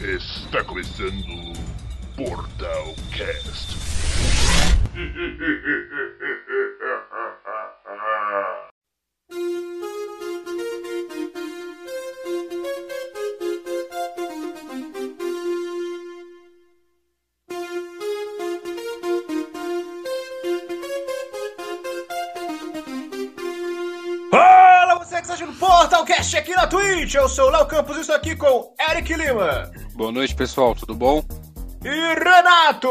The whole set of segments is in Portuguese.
Está começando o Portal Cast. Na Twitch! Eu sou o Léo Campos e estou aqui com Eric Lima Boa noite, pessoal, tudo bom? e Renato!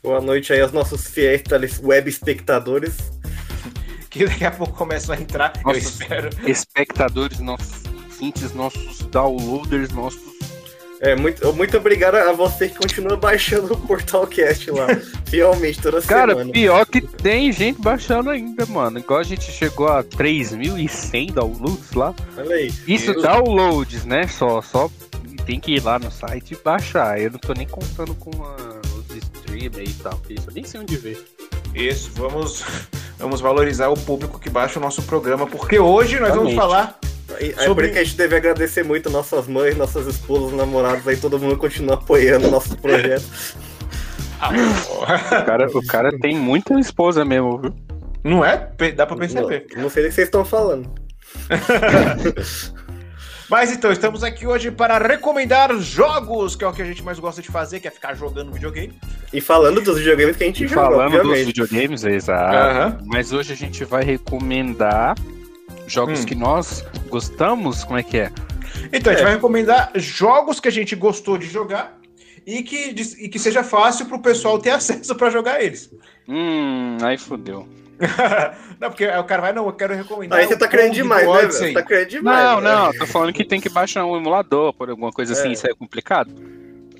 Boa noite aí aos nossos fiéis web espectadores. Que daqui a pouco começam a entrar, eu Nossa. espero. Espectadores, nossos ouvintes, nossos downloaders, nossos. É, muito, muito obrigado a você que continua baixando o Portalcast lá, fielmente, toda Cara, semana. pior que tem gente baixando ainda, mano. Igual a gente chegou a 3.100 downloads lá. Olha aí. Isso Isso. downloads, né? Só, só tem que ir lá no site e baixar. Eu não tô nem contando com a- os streamers e tal, porque isso eu nem sei onde ver. Isso, vamos, vamos valorizar o público que baixa o nosso programa, porque hoje nós vamos falar. Aí Sobre- por isso que a gente deve agradecer muito nossas mães, nossas esposas, namorados, aí todo mundo continua apoiando nossos projetos. Ah, O cara, o cara tem muita esposa mesmo, viu? não é? Dá pra não, perceber. não sei do que vocês estão falando. Mas então, estamos aqui hoje para recomendar jogos, que é o que a gente mais gosta de fazer, que é ficar jogando videogame. E falando dos videogames que a gente E joga, falando dos obviamente. videogames, é exato. Aham. Mas hoje a gente vai recomendar jogos Hum. que nós gostamos. Como é que é? Então, a gente É. vai recomendar jogos que a gente gostou de jogar e que, e que seja fácil pro pessoal ter acesso para jogar eles. Hum, aí fodeu. não, porque o cara vai, não, eu quero recomendar. Aí você o tá querendo Kong do demais, né? Você tá querendo demais. Não, né? não, tô falando que tem que baixar um emulador por alguma coisa assim, É. isso é complicado.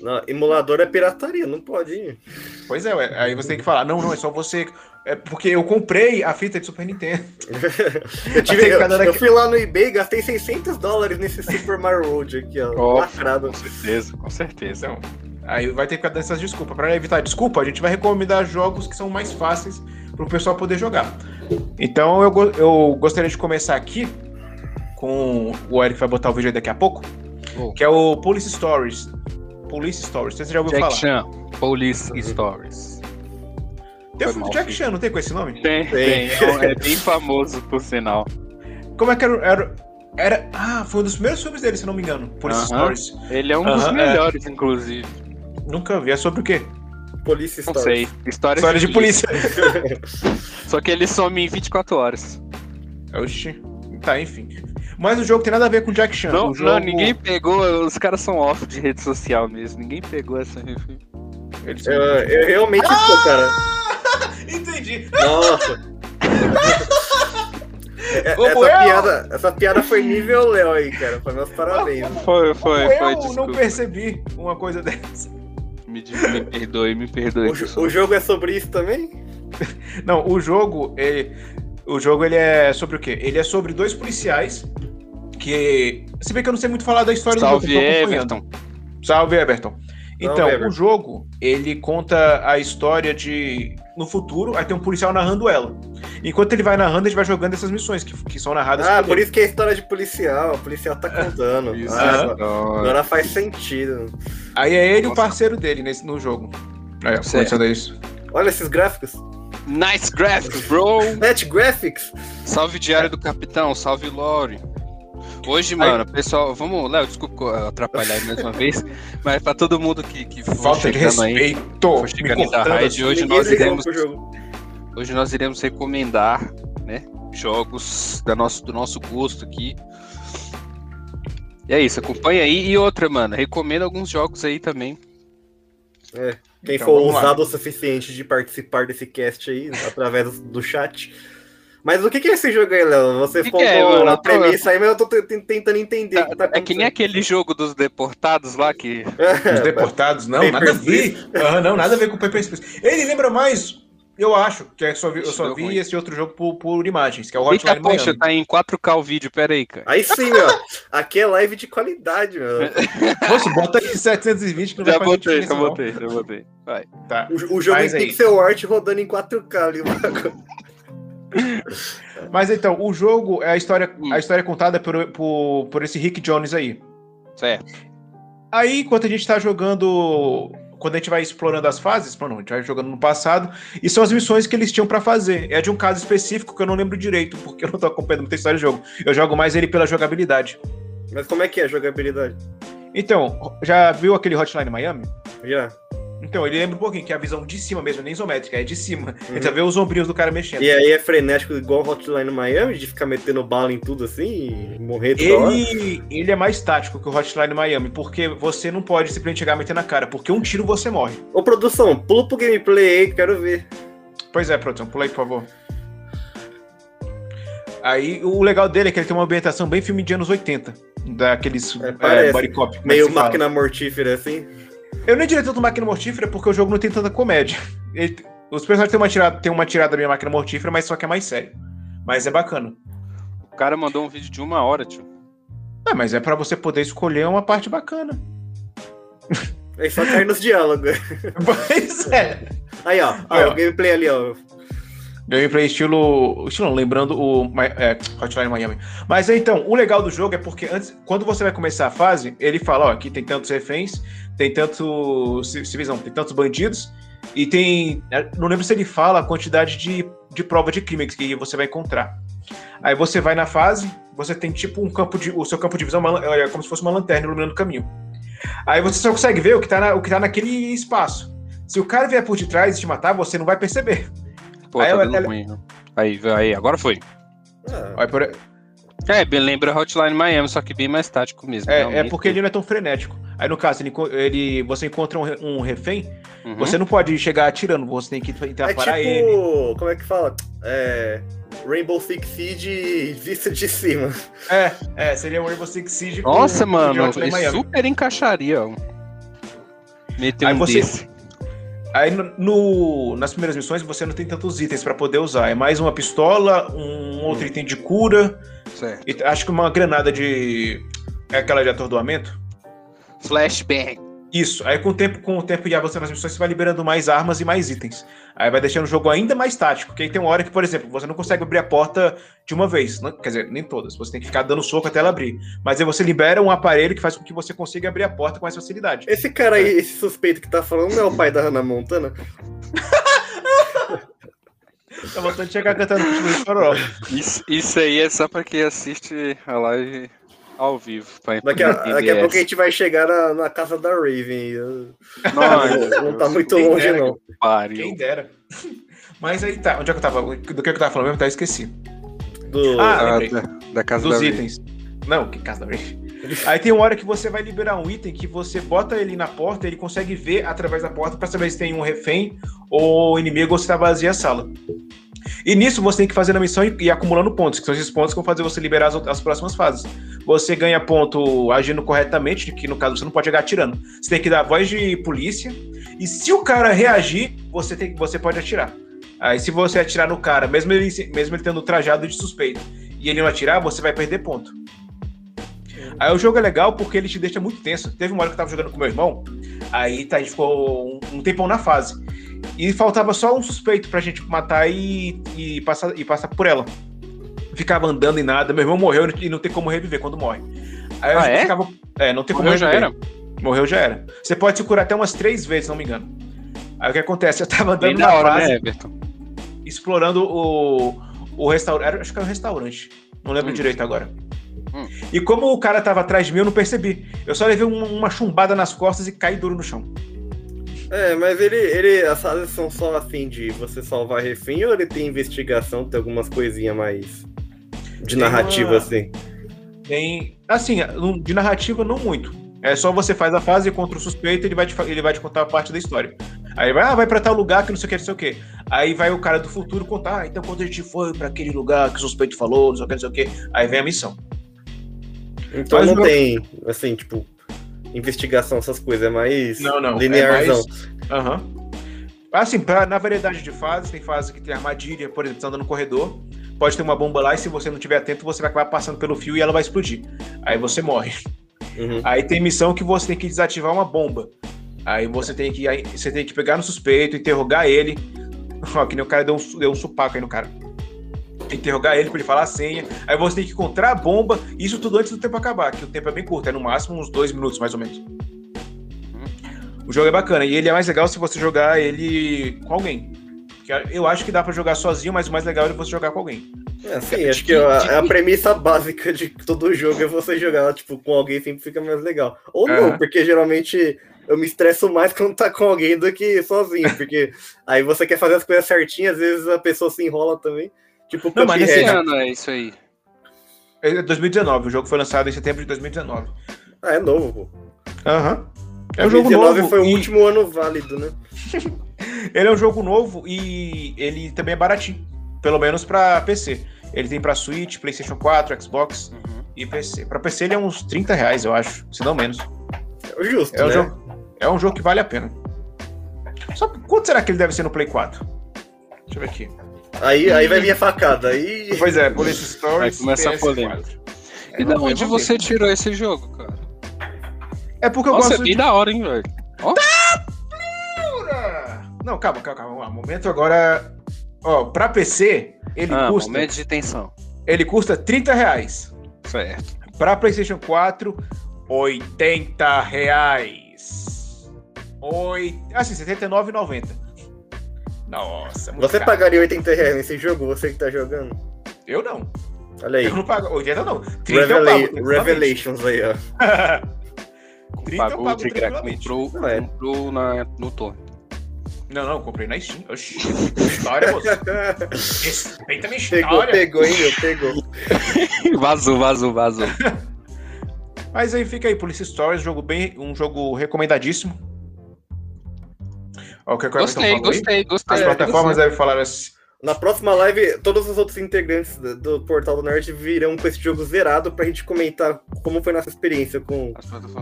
Não, emulador é pirataria, não pode ir. Pois é, ué, aí você tem que falar, não, não, é só você. É porque eu comprei a fita de Super Nintendo. Eu, tive, eu, cada eu fui lá no eBay e gastei 600 dólares nesse Super Mario Road aqui, ó. Ó. Lacrado. Com certeza, com certeza. Então, aí vai ter que ficar dando essas desculpas. Pra evitar desculpa, a gente vai recomendar jogos que são mais fáceis pro pessoal poder jogar. Então eu, eu gostaria de começar aqui com o Eric vai botar o vídeo aí daqui a pouco, Oh. que é o Police Stories. Police Stories, você já ouviu Jack falar? Chan, Police Stories. Tem o filme do Jack. Chan, não tem com esse nome? Tem, tem. É, um- é bem famoso, por sinal. Como é que era, era? era- Ah, foi um dos primeiros filmes dele, se não me engano. Police Aham. Stories. Ele é um dos Aham, é. melhores, inclusive. Nunca vi. É sobre o quê? Police Não Stories. sei. História, História de polícia. Só que ele some em 24 horas. Oxi. Tá, enfim. Mas o jogo tem nada a ver com Jack Chan. Não, o jogo... não, ninguém pegou. Os caras são off de rede social mesmo. Ninguém pegou essa referência. Eu, eu realmente tô, cara. Entendi. Nossa. É- essa, eu? piada, essa piada foi nível Léo aí, cara. Foi meus parabéns. Foi, foi, eu foi. não percebi uma coisa dessa. Me, me perdoe, me perdoe. O, o jogo é sobre isso também? Não, o jogo, ele, o jogo ele é sobre o quê? Ele é sobre dois policiais que, se bem que eu não sei muito falar da história Salve, do jogo, acompanhando. Everton. Salve, Everton. Então, Salve, Everton. o jogo, ele conta a história de no futuro, aí tem um policial narrando ela. Enquanto ele vai narrando, a gente vai jogando essas missões que, que são narradas Ah, por por ele. isso que é história de policial. O policial tá contando. Isso. Ah. Agora- faz sentido. Aí é ele e o Nossa. parceiro dele nesse, no jogo. Aí, começando isso. Olha esses gráficos. Nice graphics, bro! Net Graphics. Salve Diário do Capitão, salve Lore. Hoje, mano, pessoal, vamos, Léo, desculpa atrapalhar mais uma vez, mas pra todo mundo que, que for Falta de chegando aí, respeito. for me chegando da raid, assim. hoje nós iremos. Hoje nós iremos recomendar, né, jogos da nosso, do nosso gosto aqui. E é isso, acompanha aí. E outra, mano, recomendo alguns jogos aí também. Quem Então, for ousado o suficiente de participar desse cast aí, através do, chat. Mas o que, que é esse jogo aí, Léo? Você Que falou que é, mano? a premissa aí, mas eu tô te- te- tentando entender. que tá É que nem aquele jogo dos deportados lá que. Os acontecendo. deportados, não, nada a ver. Aham, não, nada a ver com o Papers, Please. Ele lembra mais, eu acho, que é só vi- eu só deu vi ruim. esse outro jogo por, por imagens, que é o Eita, Hotline poxa, Miami. tá em 4K o vídeo, pera aí, cara. Aí sim, meu. Aqui é live de qualidade, meu. Moço, bota aí 720 que não Já vai fazer botei, já botei, já botei. Vai. Tá. O, o jogo Mas em aí. pixel art rodando em 4K ali. Mas então, o jogo, é a história, Hum. a história é contada por, por, por esse Rick Jones aí. Certo. Aí, enquanto a gente tá jogando. Quando a gente vai explorando as fases, não, a gente vai jogando no passado, e são as missões que eles tinham pra fazer. É de um caso específico que eu não lembro direito, porque eu não tô acompanhando muita história do jogo. Eu jogo mais ele pela jogabilidade. Mas como é que é a jogabilidade? Então, já viu aquele Hotline Miami? Já. Então, ele lembra um pouquinho, que é a visão de cima mesmo, nem isométrica, é de cima. A Uhum. gente já vê os ombrinhos do cara mexendo. E aí é frenético igual Hotline Miami, de ficar metendo bala em tudo assim e morrer toda hora? Ele, ele é mais tático que o Hotline Miami, porque você não pode simplesmente chegar meter na cara, porque um tiro você morre. Ô, produção, pula pro gameplay aí, quero ver. Pois é, produção, pula aí, por favor. Aí, o legal dele é que ele tem uma ambientação bem filme de anos 80. Daqueles É, é, body cop. é Meio máquina mortífera assim. Eu nem diria tanto máquina mortífera porque o jogo não tem tanta comédia. Ele- os personagens têm uma tirada, tem uma tirada meio máquina mortífera, mas só que é mais sério. Mas é bacana. O cara mandou um vídeo de uma hora, tio. É, mas é pra você poder escolher uma parte bacana. Aí só cai nos diálogos. Pois é. Aí, ó. Aí, ó, ó. o gameplay ali, ó. Gameplay estilo. Estilo lembrando o é, Hotline Miami. Mas então, o legal do jogo é porque antes, quando você vai começar a fase, ele fala, ó, aqui tem tantos reféns, tem tantos. Civis não, tem tantos bandidos, e tem. Não lembro se ele fala a quantidade de, de prova de crime que você vai encontrar. Aí você vai na fase, você tem tipo um campo de. O seu campo de visão é é como se fosse uma lanterna iluminando o caminho. Aí você só consegue ver o que tá, na- o que tá naquele espaço. Se o cara vier por detrás e te matar, você não vai perceber. Pô, Aí tá dando ruim. Aí, aí, agora foi. Ah, Aí, por- É, bem lembra Hotline Miami, só que bem mais tático mesmo. É, é porque ele não é tão frenético. Aí, no caso, ele, ele- você encontra um, um refém, Uhum. você não pode chegar atirando, você tem que tentar é parar tipo. ele. Como é que fala? É. Rainbow Six Siege vista de cima. É, é, seria um Rainbow Six Siege com- Nossa, com mano, Miami. super encaixaria, ó. Meter Aí um você- desse. Aí, no, no- nas primeiras missões, você não tem tantos itens pra poder usar. É mais uma pistola, um outro Hum. item de cura, Certo. e acho que uma granada de... É aquela de atordoamento? Flashbang. Isso. Aí com o tempo, com o tempo e avançando nas missões, você vai liberando mais armas e mais itens. Aí vai deixando o jogo ainda mais tático. Porque aí tem uma hora que, por exemplo, você não consegue abrir a porta de uma vez. Não- quer dizer, nem todas. Você tem que ficar dando soco até ela abrir. Mas aí você libera um aparelho que faz com que você consiga abrir a porta com mais facilidade. Esse cara aí, esse suspeito que tá falando, não é o pai da Hannah Montana? Tá voltando de chegar cantando. Isso, isso aí é só pra quem assiste a live ao vivo. Pra Daqui a, daqui a pouco a gente vai chegar na, na casa da Raven. Nossa, Não tá muito Quem longe, dera, não. Quem pariu. dera. Mas aí tá. Onde é que eu tava? Do que eu tava falando mesmo? Tá, esqueci. Do... Ah, Ah, da, da casa dos da itens. Não, que casa da Ray. Aí tem uma hora que você vai liberar um item que você bota ele na porta, ele consegue ver através da porta pra saber se tem um refém ou inimigo ou se tá vazia a sala. E nisso você tem que fazer a missão e, e acumulando pontos, que são esses pontos que vão fazer você liberar as, as próximas fases. Você ganha ponto agindo corretamente, que no caso você não pode chegar atirando. Você tem que dar voz de polícia, e se o cara reagir, você, tem, você pode atirar. Aí se você atirar no cara, mesmo ele, mesmo ele tendo trajado de suspeito, e ele não atirar, você vai perder ponto. Aí o jogo é legal porque ele te deixa muito tenso. Teve uma hora que eu tava jogando com meu irmão, aí tá, a gente ficou um, um tempão na fase. E faltava só um suspeito pra gente matar e, e, passar, e passar por ela. Ficava andando e nada. Meu irmão morreu e não tem como reviver quando morre. Aí a Ah, gente é? ficava. É, não tem como Morreu já reviver. era. Morreu já era. Você pode se curar até umas três vezes, se não me engano. Aí o que acontece? Eu tava andando da na hora, fase, né, Everton? explorando o, o restaurante. Acho que era um restaurante. Não lembro Hum. direito agora. Hum. E como o cara tava atrás de mim, eu não percebi. Eu só levei uma, uma chumbada nas costas e caí duro no chão. É, mas ele, ele. As fases são só assim de você salvar refém ou ele tem investigação, tem algumas coisinhas mais. de Tem narrativa, uma- assim? Tem. Assim, de narrativa, não muito. É só você faz a fase contra o suspeito ele vai te, ele vai te contar a parte da história. Aí vai, ah, vai pra tal lugar que não sei o que, não sei o que. Aí vai o cara do futuro contar, ah, então quando a gente foi pra aquele lugar que o suspeito falou, não sei o que, não sei o que. Aí vem a missão. Então Mas não tem, assim, tipo, investigação, essas coisas, é mais Não, não. linearzão. É mais... Aham. Assim, pra, na variedade de fases, tem fase que tem armadilha, por exemplo, você anda no corredor, pode ter uma bomba lá e se você não estiver atento, você vai acabar passando pelo fio e ela vai explodir. Aí você morre. Uhum. Aí tem missão que você tem que desativar uma bomba. Aí você tem que, você tem que pegar no suspeito, interrogar ele. Ó, que nem o cara deu um, deu um supaco aí no cara. Interrogar ele pra ele falar a senha. Aí você tem que encontrar a bomba, isso tudo antes do tempo acabar, que o tempo é bem curto, é no máximo uns dois minutos, mais ou menos. O jogo é bacana, e ele é mais legal se você jogar ele com alguém. Eu acho que dá pra jogar sozinho, mas o mais legal é você jogar com alguém. É, sim, acho que a, a premissa básica de todo jogo é você jogar, tipo, com alguém sempre fica mais legal. Ou não, porque geralmente eu me estresso mais quando tá com alguém do que sozinho, porque aí você quer fazer as coisas certinhas, às vezes a pessoa se enrola também. Tipo, Não, mas Esse ano é isso aí. É 2019, o jogo foi lançado em setembro de 2019. Ah, é novo, pô. Aham. É um jogo 2019 novo. foi o e- último ano válido, né? Ele é um jogo novo e ele também é baratinho. Pelo menos pra PC. Ele tem pra Switch, PlayStation 4, Xbox Uhum. e PC. Pra PC ele é uns 30 reais, eu acho. Se não menos. É o justo, É um, né? jogo, é um jogo que vale a pena. Só quanto será que ele deve ser no Play 4? Deixa eu ver aqui. Aí, aí vai vir a facada. Aí. Pois é, Police Stories. Vai começar a PS4. polêmica. É, E da ver, onde você ver. tirou esse jogo, cara? É porque eu Nossa, é gosto bem de. da hora, hein, velho? Não, calma, calma, calma. Momento agora. Ó, pra PC, ele Ah, custa. momento de tensão. Ele custa 30 reais. Certo. Pra PlayStation 4, 80 reais. Oi... Ah, sim, R$ 79,90. Nossa, muito Você caro. pagaria 80 reais nesse jogo, você que tá jogando? Eu não. Olha aí. Eu não pago. 80 não. 30 eu Revela pago. tranquilamente. Revelations aí, ó. 30 eu Pagou pago de gra... tranquilamente. comprou, Não é. comprou na, no torno. Não, não, comprei na Steam. Oxi, história, moço. Respeita a minha pegou, história. pegou, hein, meu? Pegou. vazou, vazou, vazou. Mas aí fica aí, Police Stories, jogo bem, um jogo recomendadíssimo. Ó, o que Cleber Gostei, falou aí. gostei, gostei. As plataformas devem falar assim. Na próxima live, todos os outros integrantes do, do Portal do Nerd virão com esse jogo zerado pra gente comentar como foi nossa experiência com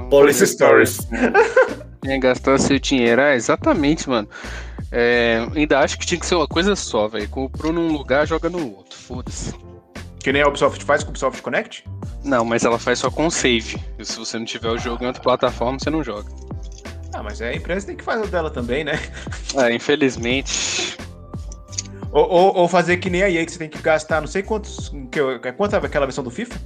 Police Stories. Quem gastou seu dinheiro, é, exatamente, mano. É, ainda acho que tinha que ser uma coisa só, velho. Comprou num lugar, joga no outro. Foda-se. Que nem a Ubisoft faz com o Ubisoft Connect? Não, mas ela faz só com save. E se você não tiver o jogo em outra plataforma, você não joga. Ah, mas a empresa tem que fazer o dela também, né? É, infelizmente. Ou, ou, ou fazer que nem a EA, que você tem que gastar não sei quantos. Que, eu- quanto é aquela versão do FIFA?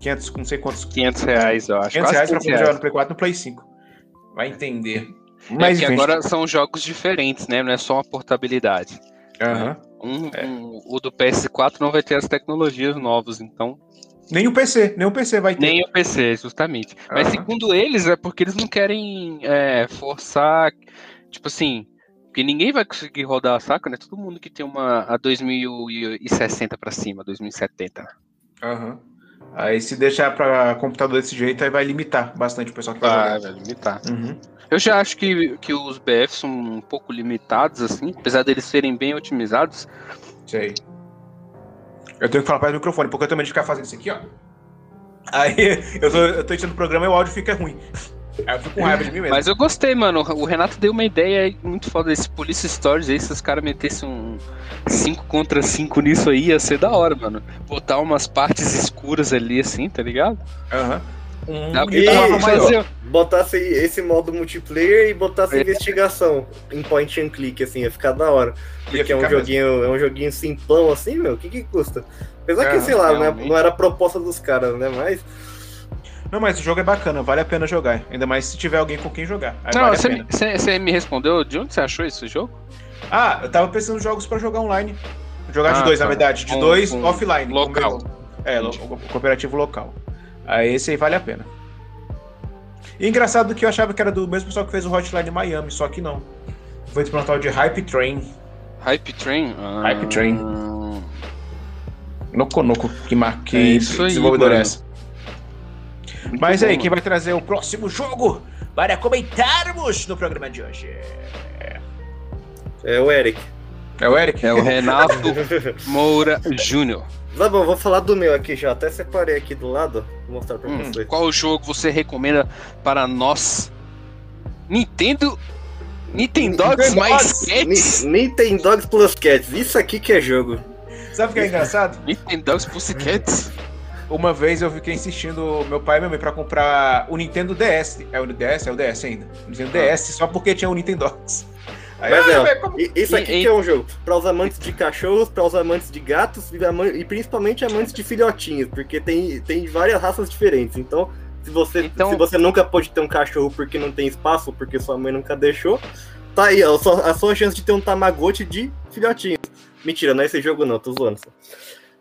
500, não sei quantos. 500 reais, eu acho. 500 Quase reais pra 500 poder jogar no Play 4 e no Play 5. Vai entender. É Mas enfim, agora são jogos diferentes, né? Não é só uma portabilidade. Aham. Um, É. um- o do PS4 não vai ter as tecnologias novas, então. Nem o PC, nem o PC vai ter. Nem o PC, justamente. Mas Aham. segundo eles, é porque eles não querem é, forçar. Tipo assim. Porque ninguém vai conseguir rodar, saca, né? Todo mundo que tem uma a 2060 pra cima, 2070. Aham. Aí se deixar pra computador desse jeito, aí vai limitar bastante o pessoal que vai jogar. vai limitar. Uhum. Eu já acho que, que os BF são um pouco limitados, assim, apesar deles serem bem otimizados. Sei. Eu tenho que falar perto do microfone, porque eu também de ficar fazendo isso aqui, ó. Aí eu tô, eu tô editando o programa e o áudio fica ruim. Aí eu fico com raiva de mim mesmo. Mas eu gostei, mano. O Renato deu uma ideia muito foda desse Police Stories aí. Se os caras metessem um 5 contra 5 nisso aí, ia ser da hora, mano. Botar umas partes escuras ali, assim, tá ligado? Aham. Um, Dá e fazer. Botasse esse modo multiplayer e botasse É. investigação em point and click, assim, ia ficar da hora. Porque é um mesmo. joguinho, é um joguinho simplão assim, meu, o que que custa? Apesar É, que, sei lá, né, não era a proposta dos caras, né? Mas Não, mas o jogo é bacana, vale a pena jogar. Ainda mais se tiver alguém com quem jogar. Não, você, me- você- você me respondeu de onde você achou esse jogo? Ah, eu tava pensando em jogos pra jogar online. Jogar de Ah, dois, tá. na verdade. De Com- dois com offline. com local. meu- É, lo- co- cooperativo local. Aí esse aí vale a pena. E engraçado que eu achava que era do mesmo pessoal que fez o Hotline Miami, só que não. Foi do tal de Hype Train. Hype Train? Ah, Hype Train. Noco Noco, que, mar... que É isso aí, desenvolvedor é mano. essa. muito Mas bom, aí, mano. quem vai trazer o próximo jogo para comentarmos no programa de hoje? é o Eric. É o Eric? É o Renato Moura Júnior. Tá bom, vou falar do meu aqui já. Até separei aqui do lado. Vou mostrar pra Hum, vocês. Qual jogo você recomenda para nós? Nintendo. Nintendogs mais Cats? Ni- Nintendogs Plus Cats. Isso aqui que é jogo. Sabe o que é engraçado? Nintendogs Pussycats? Uma vez eu fiquei insistindo meu pai e minha mãe pra comprar o Nintendo DS. É o DS? É o DS ainda. O Nintendo DS, só porque tinha o Nintendogs. Aí, Mas é, ó, como- isso aqui E- que é um jogo. Para os amantes de cachorros, para os amantes de gatos e, e principalmente amantes de filhotinhos, porque tem, tem várias raças diferentes. Então, se você, Então- se você nunca pôde ter um cachorro porque não tem espaço, porque sua mãe nunca deixou, tá aí, ó, a sua, a sua chance de ter um Tamagotchi de filhotinhos. Mentira, não é esse jogo não, tô zoando só.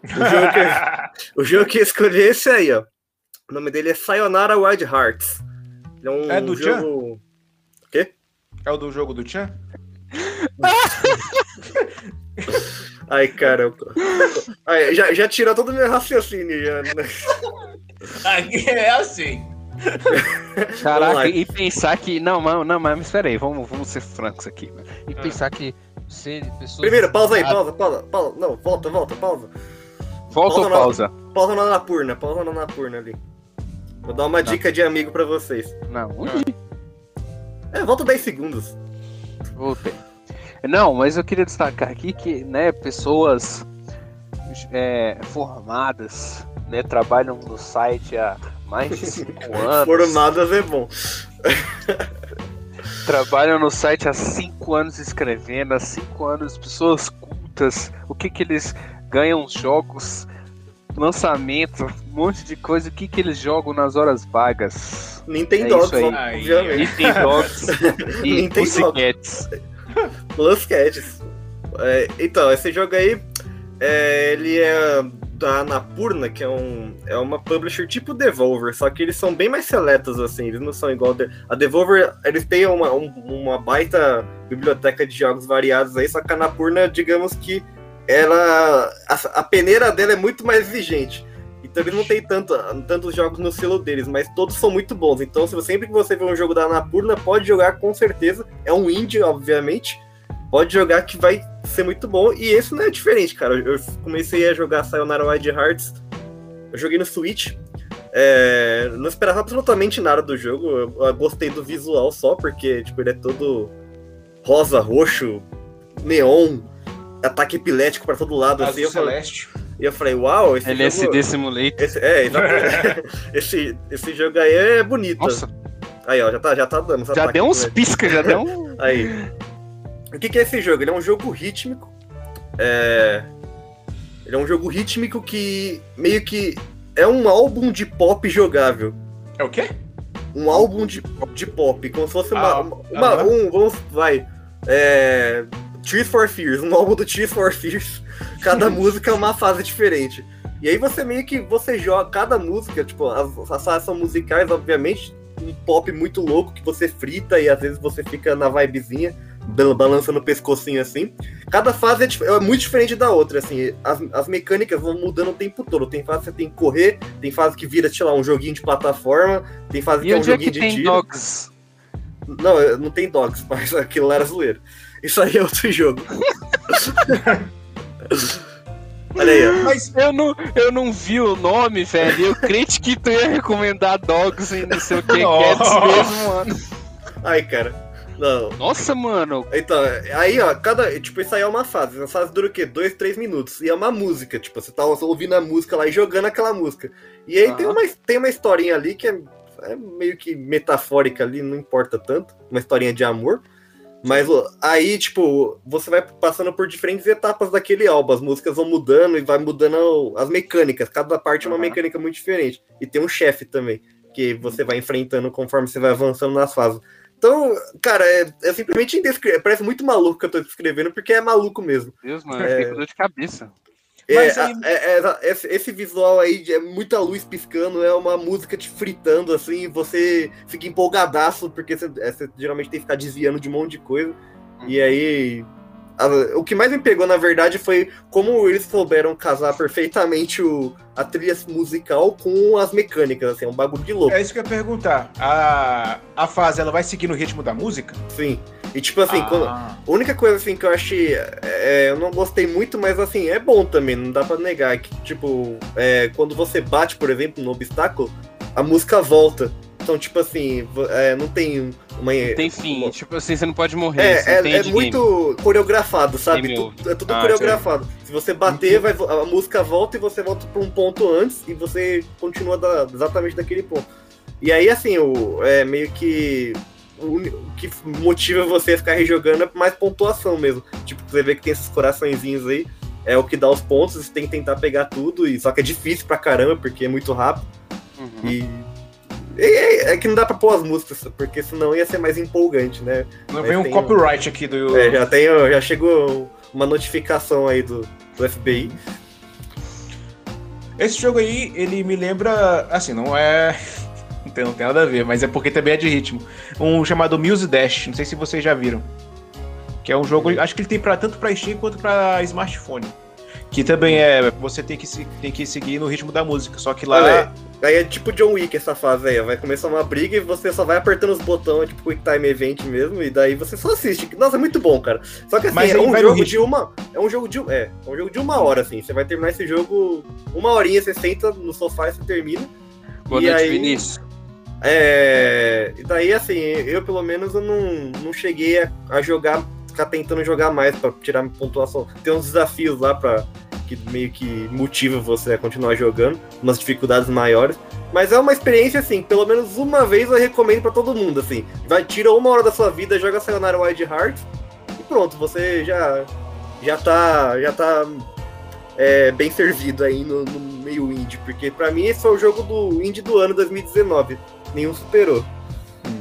O jogo que, o jogo que eu escolhi é esse aí, ó. O nome dele é Sayonara Wild Hearts. Ele é um É do Chan? jogo. É o do jogo do Chan? Ai, cara. Ai, já, já tirou todo o meu raciocínio. Já, né? Aqui é assim. Caraca, e pensar que. Não, mas, não, mas espera aí, vamos, vamos ser francos aqui. mano. E Ah. pensar que se pessoas. Primeiro, pausa aí, Ah, pausa, pausa, pausa. Não, volta, volta, pausa. Volta ou pausa pausa? Pausa na Napurna, pausa na Napurna ali. Vou dar uma Tá. dica de amigo pra vocês. Não, É, volta 10 segundos. voltei. Não, mas eu queria destacar aqui que, né, pessoas é, formadas, né, trabalham no site há mais de 5 anos. Formadas é bom. Trabalham no site há 5 anos escrevendo, há 5 anos, pessoas cultas, o que que eles ganham jogos, lançamento, um monte de coisa, o que que eles jogam nas horas vagas. Nintendo É isso aí. obviamente. Nintendo e Nintendo. Plus Cats. É, então, esse jogo aí, é, ele é da Anapurna, que é, um, é uma publisher tipo Devolver, só que eles são bem mais seletos, assim, eles não são igual... a De- A Devolver, eles têm uma, um- uma baita biblioteca de jogos variados aí, só que a Anapurna, digamos que ela... A, a peneira dela é muito mais exigente. Então eles não tem tanto, tantos jogos no selo deles, mas todos são muito bons. Então, se sempre que você vê um jogo da Anapurna, pode jogar com certeza. É um indie, obviamente. Pode jogar que vai ser muito bom. E esse não é diferente, cara. Eu comecei a jogar Sayonara Wild Hearts. Eu joguei no Switch. É, não esperava absolutamente nada do jogo. Eu, eu gostei do visual só, porque tipo, ele é todo rosa, roxo, neon, ataque epilético pra todo lado. Assim, Azul falei, Celeste. E eu falei, uau, esse jogo... LSD Simulator. Esse, é, esse, esse jogo aí é bonito. Nossa, Aí, ó, já tá, já tá dando. já ataque deu uns epilético. pisca, já deu um. Aí. O que, que é esse jogo? Ele é um jogo rítmico. É... Ele é um jogo rítmico que meio que é um álbum de pop jogável. É o quê? Um álbum de, de pop, como se fosse uma. Ah, uma, uma- aham. um, vamos, vai. É. Tears for Fears, um álbum do Tears for Fears. Cada música é uma fase diferente. E aí você meio que você joga cada música, tipo, as, as fases são musicais, obviamente, um pop muito louco que você frita e às vezes você fica na vibezinha, bal- balançando o pescocinho assim. Cada fase é, dif- é muito diferente da outra, assim. As, as mecânicas vão mudando o tempo todo. Tem fase que você tem que correr, tem fase que vira, sei lá, um joguinho de plataforma, tem fase que E é um é joguinho que de tem tiro. dogs? Não, é- não tem dogs, mas aquilo era zoeiro. Isso aí é outro jogo. Olha aí, ó. Mas Eu não, eu não vi o nome, velho. Eu crente que tu ia recomendar dogs e não sei o que, cats mesmo, mano. Ai, cara. Não. Nossa, mano. Então, aí, ó, cada. Tipo, isso aí é uma fase. Essa fase dura o quê? Dois, três minutos. E é uma música. Tipo, você tá ouvindo a música lá e jogando aquela música. E aí tem, Aham. uma, tem uma historinha ali que é, é meio que metafórica ali, não importa tanto. Uma historinha de amor. Mas aí, tipo, você vai passando por diferentes etapas daquele álbum. As músicas vão mudando e vai mudando as mecânicas. Cada parte é uma Aham. mecânica muito diferente. E tem um chefe também, que você vai enfrentando conforme você vai avançando nas fases. Então, cara, é, é simplesmente indescritível. Parece muito maluco que eu tô descrevendo, porque é maluco mesmo. Deus, mano, É. eu dor de cabeça. Mas É, aí- é- é- esse, visual aí de- é muita luz piscando, é uma música te fritando, assim, você fica empolgadaço, porque você, é, você geralmente tem que ficar desviando de um monte de coisa. E aí. a- o que mais me pegou, na verdade, foi como eles souberam casar perfeitamente o, a trilha musical com as mecânicas, assim, é um bagulho de louco. é isso que eu ia perguntar. A, a fase, ela vai seguir no ritmo da música? Sim. E tipo assim, quando, Ah, A única coisa assim que eu achei. é, eu não gostei muito, mas assim, é bom também, não dá pra negar. Que, tipo, é, quando você bate, por exemplo, no obstáculo, a música volta. Então, tipo assim, é, não tem uma. Tem fim, uma- tipo assim, você não pode morrer. É, é, é muito coreografado, sabe? Game Tu- é tudo Ah, coreografado. Se você bater, vai, a música volta e você volta pra um ponto antes e você continua da- exatamente daquele ponto. E aí, assim, o, é meio que o que motiva você a ficar rejogando é mais pontuação mesmo. Tipo, você vê que tem esses coraçõezinhos aí, é o que dá os pontos, você tem que tentar pegar tudo, e só que é difícil pra caramba, porque é muito rápido. Uhum. E. e- É, é que não dá pra pôr as músicas, porque senão ia ser mais empolgante, né? Não Mas vem um tem copyright aqui do. É, já, tenho, já chegou uma notificação aí do, do FBI. Esse jogo aí, ele me lembra. Assim, não é. Não tem, não tem nada a ver, mas é porque também é de ritmo. Um chamado Muse Dash, não sei se vocês já viram. Que é um jogo. Acho que ele tem pra, tanto pra Steam quanto pra smartphone. Que também é. Você tem que, tem que seguir no ritmo da música. Só que lá. Olha Aí é tipo John Wick essa fase aí, vai começar uma briga e você só vai apertando os botões, tipo Quick Time Event mesmo, e daí você só assiste. Nossa, é muito bom, cara. Só que assim, Mas é um jogo de uma. É um jogo de. É, é um jogo de uma hora, assim. Você vai terminar esse jogo uma horinha, você senta no sofá e você termina. Boa E noite, aí- Vinícius. É. E daí, assim, eu pelo menos eu não, não cheguei a, a jogar, ficar tentando jogar mais pra tirar minha pontuação. Tem uns desafios lá pra. que meio que motiva você a continuar jogando, umas dificuldades maiores. Mas é uma experiência, assim, pelo menos uma vez eu recomendo pra todo mundo, assim. Vai, tira uma hora da sua vida, joga Sayonara Wild Hearts e pronto, você já. já tá. já tá. é, bem servido aí no, no meio indie, porque pra mim esse foi o jogo do indie do ano 2019. Nenhum superou.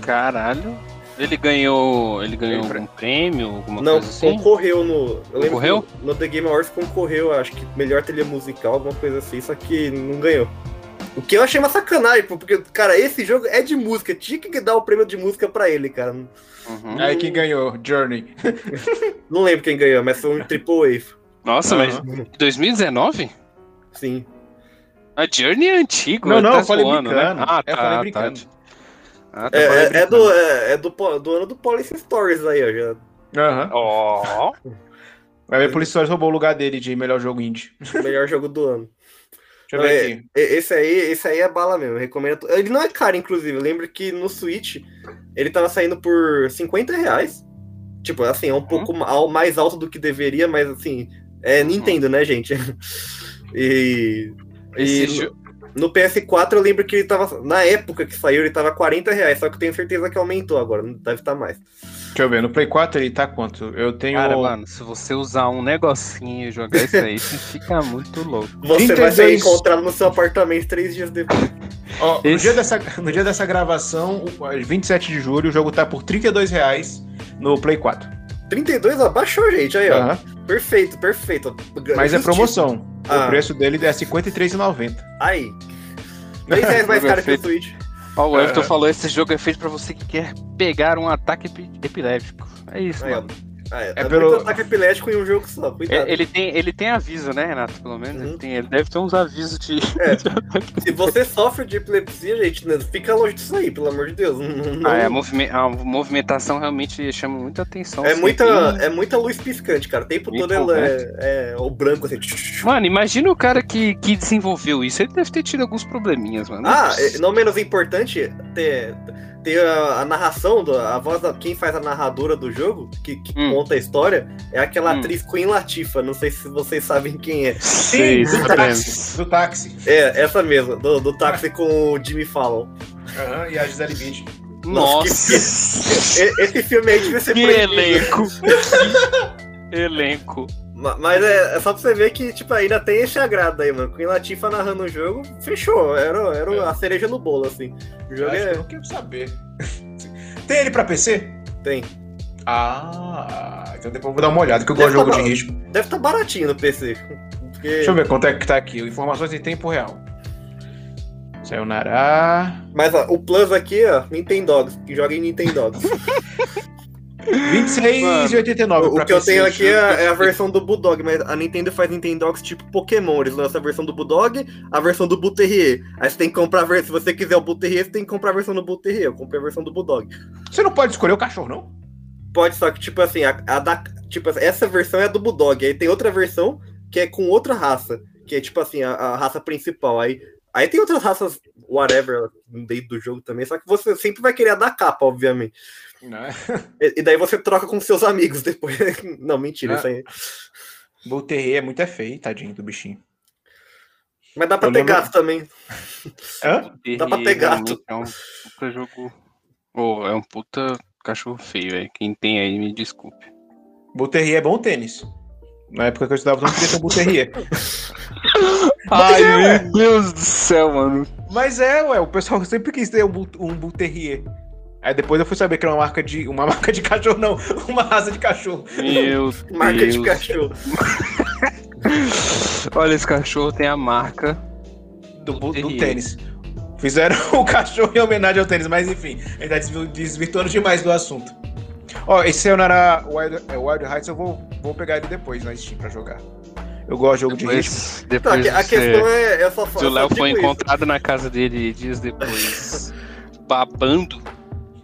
Caralho. Ele ganhou. Ele ganhou Ele- algum prêmio, alguma Não, coisa assim? concorreu no. Concorreu? no The Game Awards concorreu, acho que melhor trilha musical, alguma coisa assim, só que não ganhou. O que eu achei uma sacanagem, porque, cara, esse jogo é de música, tinha que dar o prêmio de música pra ele, cara. Uhum. Aí quem ganhou? Journey. Não lembro quem ganhou, mas foi um Triple Nossa, mas Aham. 2019? A. Sim. A Journey é antigo, Não, não, tá eu falei zoando, brincando. Né? Ah, Eu tá, falei tá. brincando. Ah, tá. É, falei é- é do, é, é do, ano do Police Stories aí, ó. Já, Aham. Ó. Vai ver, Police Stories roubou o lugar dele de melhor jogo indie. melhor jogo do ano. Deixa eu ver É, aqui. Esse aí, esse aí é bala mesmo, recomendo. Ele não é caro, inclusive. Eu lembro que no Switch ele tava saindo por 50 reais. Tipo, assim, é um pouco ma- ao- mais alto do que deveria, mas assim, é Nintendo, né, gente? E, Esse e jo- no PS4 eu lembro que ele tava. Na época que saiu, ele tava 40 reais, só que eu tenho certeza que aumentou agora, não deve estar mais. Deixa eu ver. No Play 4 ele tá quanto? Eu tenho. Cara, mano, se você usar um negocinho e jogar isso aí, você fica muito louco. Você vai ser 32 encontrado no seu apartamento três dias depois. Ó, no, Esse- dia dessa, no dia dessa gravação, o- 27 de julho, o jogo tá por 32 reais no Play 4. 32, ó, baixou, gente. Aí, ó. Aham. Perfeito, perfeito. Mas é promoção. Ah. O preço dele é R$ 53,90. Aí. 10 reais mais caro que o. Switch. Ó, o Everton É. falou: esse jogo é feito pra você que quer pegar um ataque epi- epilético. É isso, Aí, mano. Ah, é, É pelo- muito ataque epilético em um jogo só, cuidado. É, Ele tem, ele tem aviso, né, Renato? Pelo menos. Uhum. Ele, tem, ele deve ter uns avisos de. É. Se você sofre de epilepsia, gente, né, fica longe disso aí, pelo amor de Deus. Não- Ah, é, a, movime- a movimentação realmente chama muita atenção. é, assim, muita, tem- é muita luz piscante, cara. O tempo Muito todo ela é, é o branco assim. Mano, imagina o cara que, que desenvolveu isso. Ele deve ter tido alguns probleminhas, mano. Ah, é, não menos importante, ter, ter a, a narração, do, a voz da quem faz a narradora do jogo, que, que Hum. conta a história, é aquela Hum. atriz Queen Latifah. Não sei se vocês sabem quem é. Sei, do sabemos. táxi. Do táxi. É, essa mesma, do, do táxi com o Jimmy Fallon. Aham, e a Gisele Bündchen. Nossa, Nossa, E- Esse filme aí devia ser que proibido. elenco! Que elenco! Ma- Mas é, é só pra você ver que, tipo, ainda tem esse agrado aí, mano. Queen Latifah narrando o jogo, fechou. Era, era É. a cereja no bolo, assim. O jogo Acho que eu é... quero saber. Tem ele pra PC? tem. Ah, então depois eu vou dar uma olhada, que eu Deve gosto de jogo tá de ritmo. Deve estar baratinho no PC. Porque... Deixa eu ver quanto é que tá aqui. Informações em tempo real. Sayonara. Mas ó, o Plus aqui, ó, Nintendogs, que joga em Nintendogs. 26,89 o que eu tenho aqui é, é a versão do Bulldog, mas a Nintendo faz Nintendogs tipo Pokémon. Eles lançam a versão do Bulldog, a versão do Buterrier. Aí você tem que comprar a versão. Se você quiser o Buterrier, você tem que comprar a versão do Buterrier. Eu comprei a versão do Bulldog. Você não pode escolher o cachorro, não? Pode, só que, tipo assim, a, a da. Tipo, essa versão é a do Bulldog. Aí tem outra versão que é com outra raça. Que é tipo assim, a, a raça principal. Aí, aí tem outras raças, whatever, dentro do jogo também. Só que você sempre vai querer a da capa, obviamente. Não. E, daí você troca com seus amigos depois. Não, mentira, Ah. isso aí. Volterrei é muito é feio, tadinho do bichinho. Mas dá pra Eu ter lembro- gato também. Hã? Dá pra ter gato. É um puta jogo Ô, é um puta cachorro feio, velho. Quem tem aí, me desculpe. Bull Terrier é bom tênis. Na época que eu estudava, não podia ter um Bull Terrier. Ai, é, meu Deus do céu, mano. Mas é, ué, o pessoal sempre quis ter um um. Aí depois eu fui saber que era uma marca de. Uma marca de cachorro, não. Uma raça de cachorro. Meu Marca Deus. de cachorro. Olha, esse cachorro tem a marca. Do, do Terrier. tênis. Fizeram o cachorro em homenagem ao tênis, mas enfim, a gente tá desvi- desvirtuando demais do assunto. Ó, esse Sayonara Wild, é, Wild Heights eu vou, vou pegar ele depois na Steam pra jogar. Eu gosto de jogo de ritmo. Depois, Não, depois a, questão é. Eu só se o Léo foi digo isso. encontrado na casa dele dias depois, babando.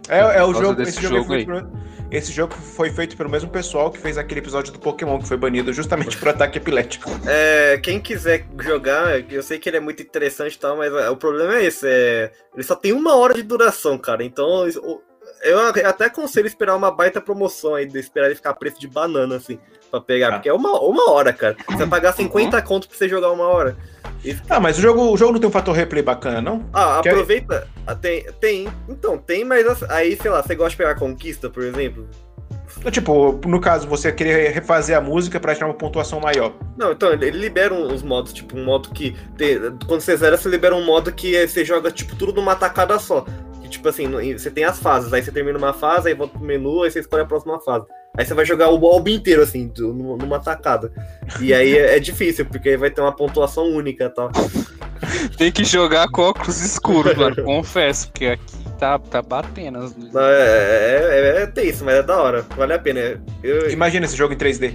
É, é o jogo, desse esse jogo, é jogo feito esse jogo foi feito pelo mesmo pessoal que fez aquele episódio do Pokémon que foi banido justamente por ataque epilético. É, quem quiser jogar, eu sei que ele é muito interessante e tal, mas é, o problema é esse, é, ele só tem uma hora de duração, cara. Então eu até aconselho esperar uma baita promoção aí, de esperar ele ficar preço de banana, assim, pra pegar, Ah. porque é uma, uma hora, cara. Você vai pagar 50 conto pra você jogar uma hora. Ah, mas o jogo, o jogo não tem um fator replay bacana, não? Ah, Que aí- aproveita. ah, Tem, tem, então, tem, mas aí, sei lá, você gosta de pegar conquista, por exemplo? Tipo, no caso, você querer refazer a música pra tirar uma pontuação maior. Não, então, ele libera os modos, tipo, um modo que. tem- quando você zera, você libera um modo que você joga, tipo, tudo numa tacada só. Tipo assim, você tem as fases, aí você termina uma fase, aí volta pro menu, aí você escolhe a próxima fase. Aí você vai jogar o álbum inteiro, assim, numa tacada. E aí é, é difícil, porque aí vai ter uma pontuação única e tal. Tem que jogar com óculos escuros, mano. Confesso, porque aqui tá, tá batendo as luzes. Não, é, é, é, é tenso, mas é da hora. Vale a pena. Eu, Imagina esse jogo em 3D.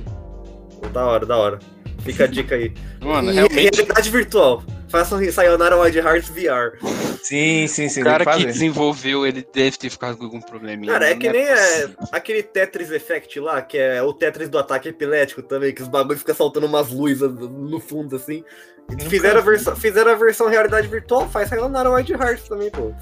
da hora, da hora. Fica a dica aí. Mano, e realmente, realidade virtual. Façam Sayonara Wild Hearts VR. Sim, sim, sim. o cara que desenvolveu, ele deve ter ficado com algum probleminha. Cara, é que nem possível. é, aquele Tetris Effect lá, que é o Tetris do ataque epilético também, que os bagulhos ficam soltando umas luzes no fundo, assim. Fizeram a, versão, fizeram a versão realidade virtual, faz Sayonara Wild Hearts também, pô.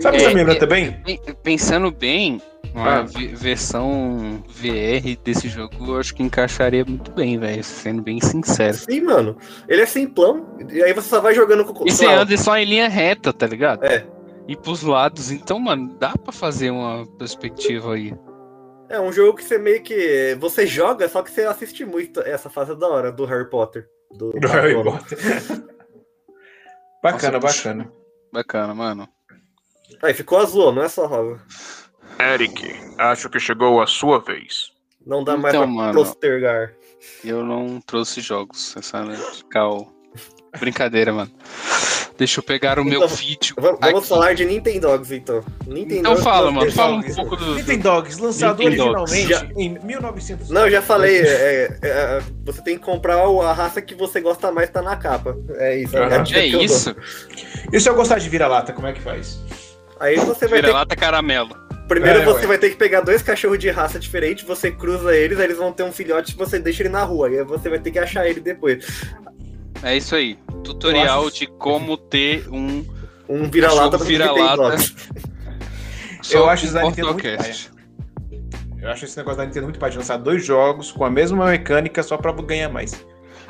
Sabe o que É, você me lembra é- também? Pen- Pensando bem, uma Ah. ve- versão VR desse jogo eu acho que encaixaria muito bem, velho. Sendo bem sincero. Sim, mano. Ele é simplão, e aí você só vai jogando com E você anda só em linha reta, tá ligado? É. E pros lados. Então, mano, dá pra fazer uma perspectiva aí. É um jogo que você meio que. Você joga, só que você assiste muito. Essa fase é da hora, do Harry Potter. Do, Do Harry. Potter. bacana, Nossa, bacana. Bacana, mano. Aí ficou azul, não é só rosa. Eric, acho que chegou a sua vez. Não dá mais Então, pra mano. postergar. Eu não trouxe jogos. Essa né? Cal... Brincadeira, mano. Deixa eu pegar o meu Então, vídeo. Vamos, aqui. falar de Nintendogs, então. Nintendogs, Então fala, mano. Fala um pouco do. Nintendogs, lançado Nintendogs. originalmente em 1900. Não, eu já falei, é, é, é, você tem que comprar a raça que você gosta mais, tá na capa. É isso. Dica É dou. isso? E se eu gostar de vira-lata, como é que faz? Aí você vai ter Vira-lata caramelo. Primeiro É, você ué. vai ter que pegar dois cachorros de raça diferente, você cruza eles, aí eles vão ter um filhote e você deixa ele na rua. Aí você vai ter que achar ele depois. É isso aí. Tutorial acho- de como ter um. Um vira-lata vira-lata. Eu acho isso da Nintendo muito. Eu acho esse negócio da Nintendo muito pai de lançar dois jogos com a mesma mecânica só pra ganhar mais.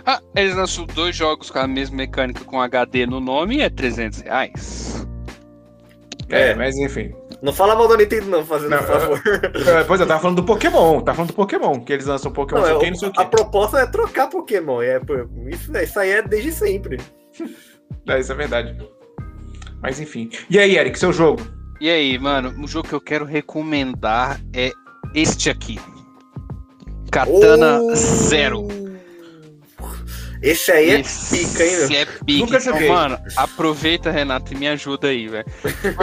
Ah, eles lançam dois jogos com a mesma mecânica com HD no nome e é 300 reais. É, É. mas enfim. Não fala mal da Nintendo, não, fazendo Não, um favor. É, Pois eu tava falando do Pokémon, tava falando do Pokémon, que eles lançam Pokémon, Não, não, é, sei o não sei o a que. proposta é trocar Pokémon. É, isso, isso aí é desde sempre. É, isso é verdade. Mas enfim. E aí, Eric, seu jogo? E aí, mano, o jogo que eu quero recomendar é este aqui. Katana Oh! Zero. Esse aí é Esse pica, hein, meu? é pica. Nunca Então, joguei. mano, aproveita, Renato, e me ajuda aí, velho.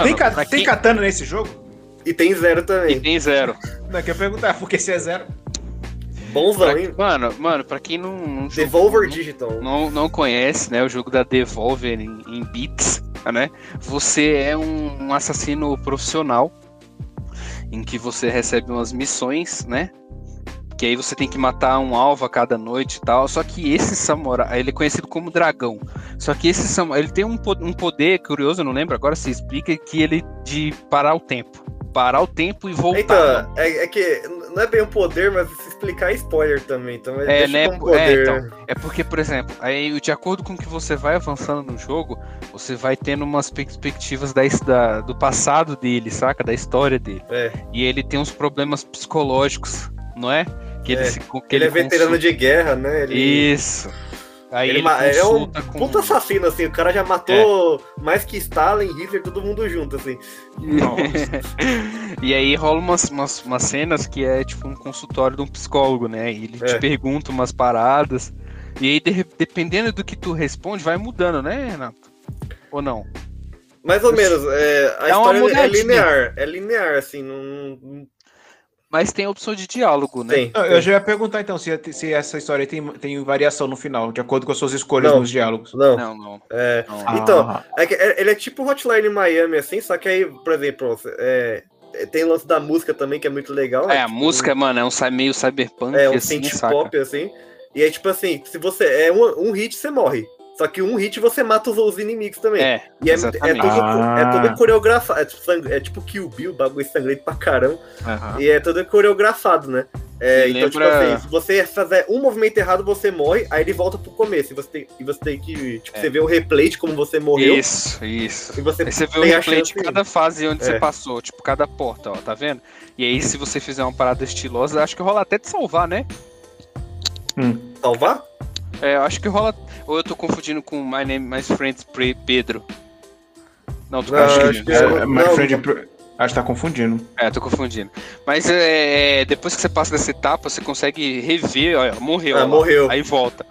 Tem, ca- tem quem- katana nesse jogo? E tem zero E também. tem zero. Não, eu quero perguntar, porque se é zero. Bonzão, Pra- hein? mano, mano, pra quem não, não jogou, Devolver não- Digital. não, não conhece, né, o jogo da Devolver em, em bits, né? Você é um, um assassino profissional em que você recebe umas missões, né? Que aí você tem que matar um alvo a cada noite e tal. Só que esse samurai, ele é conhecido como dragão. Só que esse samurai, ele tem um, um poder curioso, eu não lembro agora se explica, que ele de parar o tempo. Parar o tempo e voltar. Então, é, é que não é bem um poder, mas se explicar é spoiler também, então É, né, é, poder. então. É porque, por exemplo, aí de acordo com que você vai avançando no jogo, você vai tendo umas perspectivas da, da- do passado dele, saca? Da história dele. É. E ele tem uns problemas psicológicos, não é? Que ele, É, se, que Ele é veterano de guerra, né? Ele, Isso. Aí ele ele, é um com... puta assassino, assim. O cara já matou mais que Stalin, Hitler, todo mundo junto, assim. e aí rola umas, umas, umas cenas que é tipo um consultório de um psicólogo, né? E ele É. te pergunta umas paradas. E aí, de- dependendo do que tu responde, vai mudando, né, Renato? Ou não? Mais ou menos. É, a É uma história é linear. É linear, assim. Não, não Mas tem a opção de diálogo, né? tem. Não, eu já ia perguntar então se, se essa história tem, tem variação no final, de acordo com as suas escolhas Não. nos diálogos. Não. Não, não. É, não. Então, Ah, É que é- ele é tipo Hotline Miami, assim, só que aí, por exemplo, é, é, tem o lance da música também, que é muito legal. É, né? a Tipo, música, mano, é um meio cyberpunk, É um assim, synth saca? pop, assim. E aí, tipo assim, se você. É um, um hit, você morre. Só que um hit você mata os, os inimigos também. É, e é, é, exatamente. todo, Ah. é todo coreografado. É, tipo sang- é tipo Kill Bill, bagulho sangrento pra caramba. aham. E é todo coreografado, né? É, então, tipo lembra- assim, se você fizer um movimento errado, você morre, aí ele volta pro começo. E você tem, e você tem que. Tipo, É. você vê o replay de como você morreu. Isso, isso. E você Aí você vê o replay de cada fase onde você É. passou, tipo, cada porta, ó, tá vendo? E aí, se você fizer uma parada estilosa, acho que rola até de salvar, né? salvar? É, eu acho que rola. Ou eu tô confundindo com My Name, My Friend Pre- Pedro. Não, tô Não, confundindo. acho que É, eu- My não. friend, acho que tá confundindo. É, tô confundindo. Mas é, depois que você passa dessa etapa, você consegue rever, ó, morreu. Ah, ó lá. morreu. Aí volta.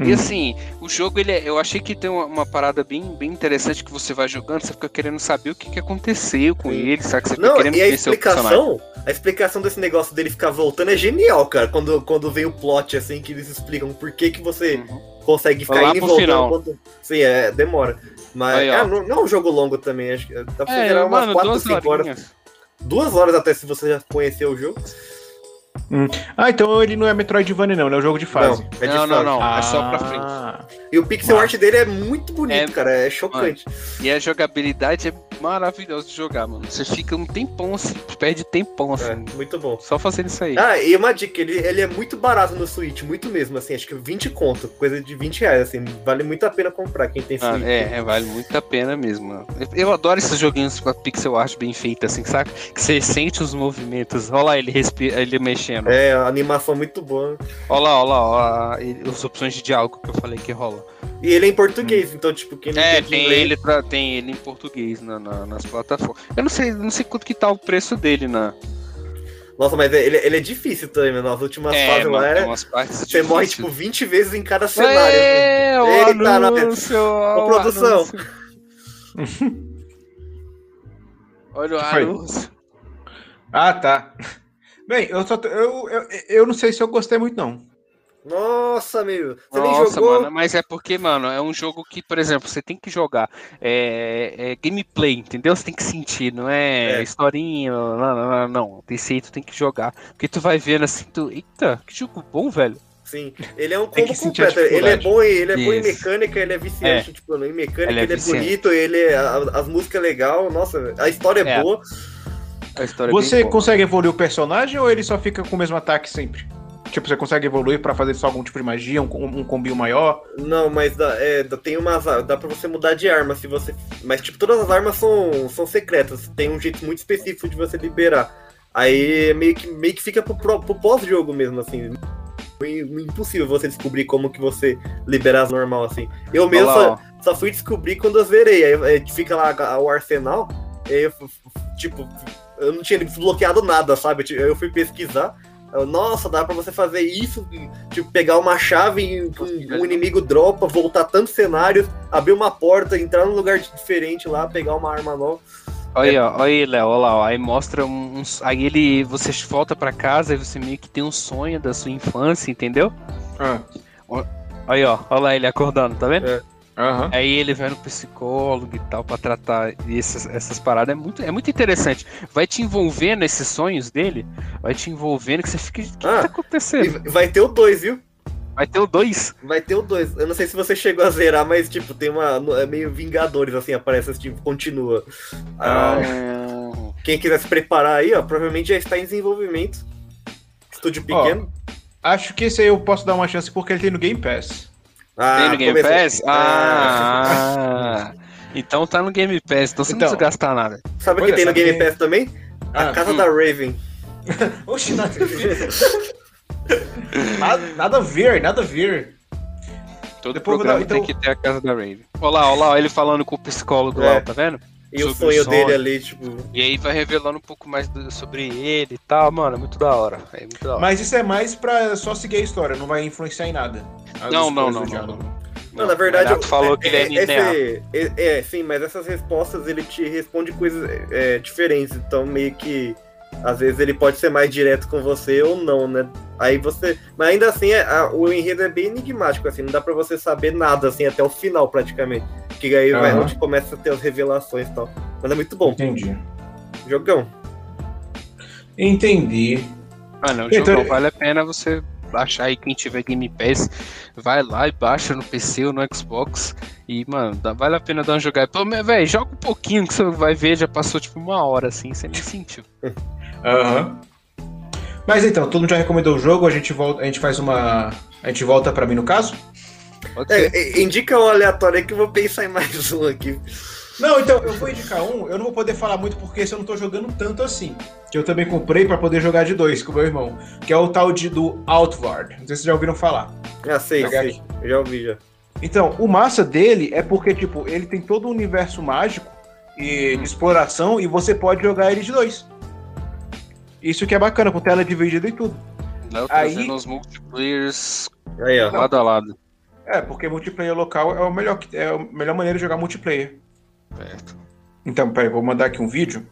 E Hum. assim, o jogo, ele é- eu achei que tem uma, uma parada bem, bem interessante que você vai jogando, você fica querendo saber o que, que aconteceu com Sim. ele, sabe? Você fica Não, querendo e a conhecer explicação, a explicação desse negócio dele ficar voltando é genial, cara. Quando, quando vem o plot, assim, que eles explicam por que, que você Uhum. consegue ficar Lá indo e voltando. Sim, é, demora. Mas Aí, é, não, não é um jogo longo também, acho que dá pra você É, gerar umas mano, 4, duas 5 horas. Duas horas até se você já conheceu o jogo. Ah, então ele não é Metroidvania, não, ele é um jogo de fase. Não, é de Não, não, não. É só pra frente. Ah, E o pixel art dele é muito bonito, É- cara. É chocante. E a jogabilidade é maravilhosa de jogar, mano. Você fica um tempão assim, perde tempão É, assim. muito bom. Só fazendo isso aí. Ah, e uma dica, ele, ele é muito barato no Switch, muito mesmo, assim, acho que 20 conto, coisa de 20 reais, assim, vale muito a pena comprar quem tem Ah, Switch. é, é, vale muito a pena mesmo. mano. Eu, eu adoro esses joguinhos com a pixel art bem feita, assim, saca? Que você sente os movimentos. Olha lá ele, respira, ele mexendo. É, a animação muito boa. Olha lá, olha lá, ó, a- e- as opções de diálogo que eu falei que rola. E ele é em português, então, tipo, quem não É, tem inglês- ele, pra- tem ele em português na- na- nas plataformas. Eu não sei, não sei quanto que tá o preço dele na. Nossa, mas ele, ele é difícil também, mano. Nas últimas É, fases mano, lá, é- você morre, tipo, 20 vezes em cada cenário. É, o Eita, nós- anúncio, Ô, o produção. Olha o Foi. anúncio. Ah, tá. Bem, eu, só, eu, eu, eu não sei se eu gostei muito, não. Nossa, meu. Você nem Nossa, jogou. mano, mas é porque, mano, é um jogo que, por exemplo, você tem que jogar. É, é gameplay, entendeu? Você tem que sentir, não é, É. historinha, não, não, não, não. Desse aí tu tem que jogar. Porque tu vai vendo assim, tu. Eita, que jogo bom, velho. Sim, ele é um combo completo. Ele é bom, em- ele é bom em mecânica, ele é viciante, tipo, em mecânica, Ele é ele é, bonito, ele é, as músicas é legal, nossa, a história é, É. boa. A história é Você bem boa. consegue evoluir o personagem ou ele só fica com o mesmo ataque sempre? Tipo, você consegue evoluir pra fazer só algum tipo de magia, um, um combinho maior? Não, mas dá, é, tem umas. Dá pra você mudar de arma se você. Mas, tipo, todas as armas são, são secretas. Tem um jeito muito específico de você liberar. Aí meio que, meio que fica pro, pro- pós-jogo mesmo, assim. Impossível você descobrir como que você libera as normal, assim. Eu mesmo só, só fui descobrir quando eu zerei. Aí, fica lá o arsenal. Eu, tipo, eu não tinha desbloqueado nada, sabe? Eu fui pesquisar. Nossa, dá pra você fazer isso, tipo, pegar uma chave e um, um inimigo dropa, voltar tantos cenários, abrir uma porta, entrar num lugar diferente lá, pegar uma arma nova. Olha aí, ó, olha aí, Léo, olha lá, ó. aí mostra um, uns- aí ele, você volta pra casa e você meio que tem um sonho da sua infância, entendeu? Ah, Aí, ó, olha lá ele acordando, tá vendo? É. Aham. Aí ele vai no psicólogo e tal pra tratar essas, essas paradas. É muito, é muito interessante. Vai te envolvendo esses sonhos dele, vai te envolvendo que você fica. O que, que Ah, tá acontecendo? E vai ter o 2, viu? Vai ter o 2. Vai ter o 2. Eu não sei se você chegou a zerar, mas, tipo, tem uma. É meio Vingadores, assim, aparece, tipo, continua. Ah, Ah, Quem quiser se preparar aí, ó, provavelmente já está em desenvolvimento. Estúdio pequeno. Acho que esse aí eu posso dar uma chance porque ele tem no Game Pass. Ah, Tem no Game. Pass? Ah, então tá no Game Pass, então você Então. não precisa gastar nada. Sabe o que tem no Game Pass também? A Ah, Casa hum. da Raven. Oxi, nada a ver. nada, nada a ver, nada a ver. Todo Depois programa dar- então- tem que ter a casa da Raven. Olha lá, olha lá, ele falando com o psicólogo É. lá, tá vendo? E o sonho o dele ali, tipo. E aí vai revelando um pouco mais do- sobre ele e tal, mano, é muito da hora. É muito da hora. Mas isso é mais pra só seguir a história, não vai influenciar em nada. Não, não, não, não, não. Não, na verdade. O falou que ele é linear. esse- é, é, sim, mas essas respostas ele te responde coisas é, diferentes. Então, meio que. Às vezes ele pode ser mais direto com você ou não, né? Aí você. Mas ainda assim, é- a- o enredo é bem enigmático, assim, não dá pra você saber nada, assim, até o final, praticamente. Que aí vai Aham. onde começa a ter as revelações e tal. Mas é muito bom. Entendi. Jogão. Entendi. Mano, o Então- jogo vale a pena você baixar aí quem tiver Game Pass, vai lá e baixa no PC ou no Xbox e, mano, dá- vale a pena dar uma jogada. Pelo menos, velho, joga um pouquinho que você vai ver, já passou tipo uma hora assim, você nem sentiu. Aham. Mas então, todo mundo já recomendou o jogo, a gente volta, a gente faz uma. A gente volta pra mim no caso? Ser. É, é, indica um aleatório aí que eu vou pensar em mais um aqui. Não, então, eu vou indicar um, eu não vou poder falar muito porque esse eu não tô jogando tanto assim. Que eu também comprei pra poder jogar de dois com o meu irmão. Que é o tal de do Outward. Não sei se vocês já ouviram falar. Ah, sei, Jogar sei. Eu já ouvi já. Então, o massa dele é porque, tipo, ele tem todo um universo mágico e de exploração e você pode jogar ele de dois. Isso que é bacana, com tela dividida e tudo. Léo aí- trazendo os multiplayers Aí, ó. lado a lado. É, porque multiplayer local é o melhor é a melhor maneira de jogar multiplayer. Certo. Então, peraí, vou mandar aqui um vídeo.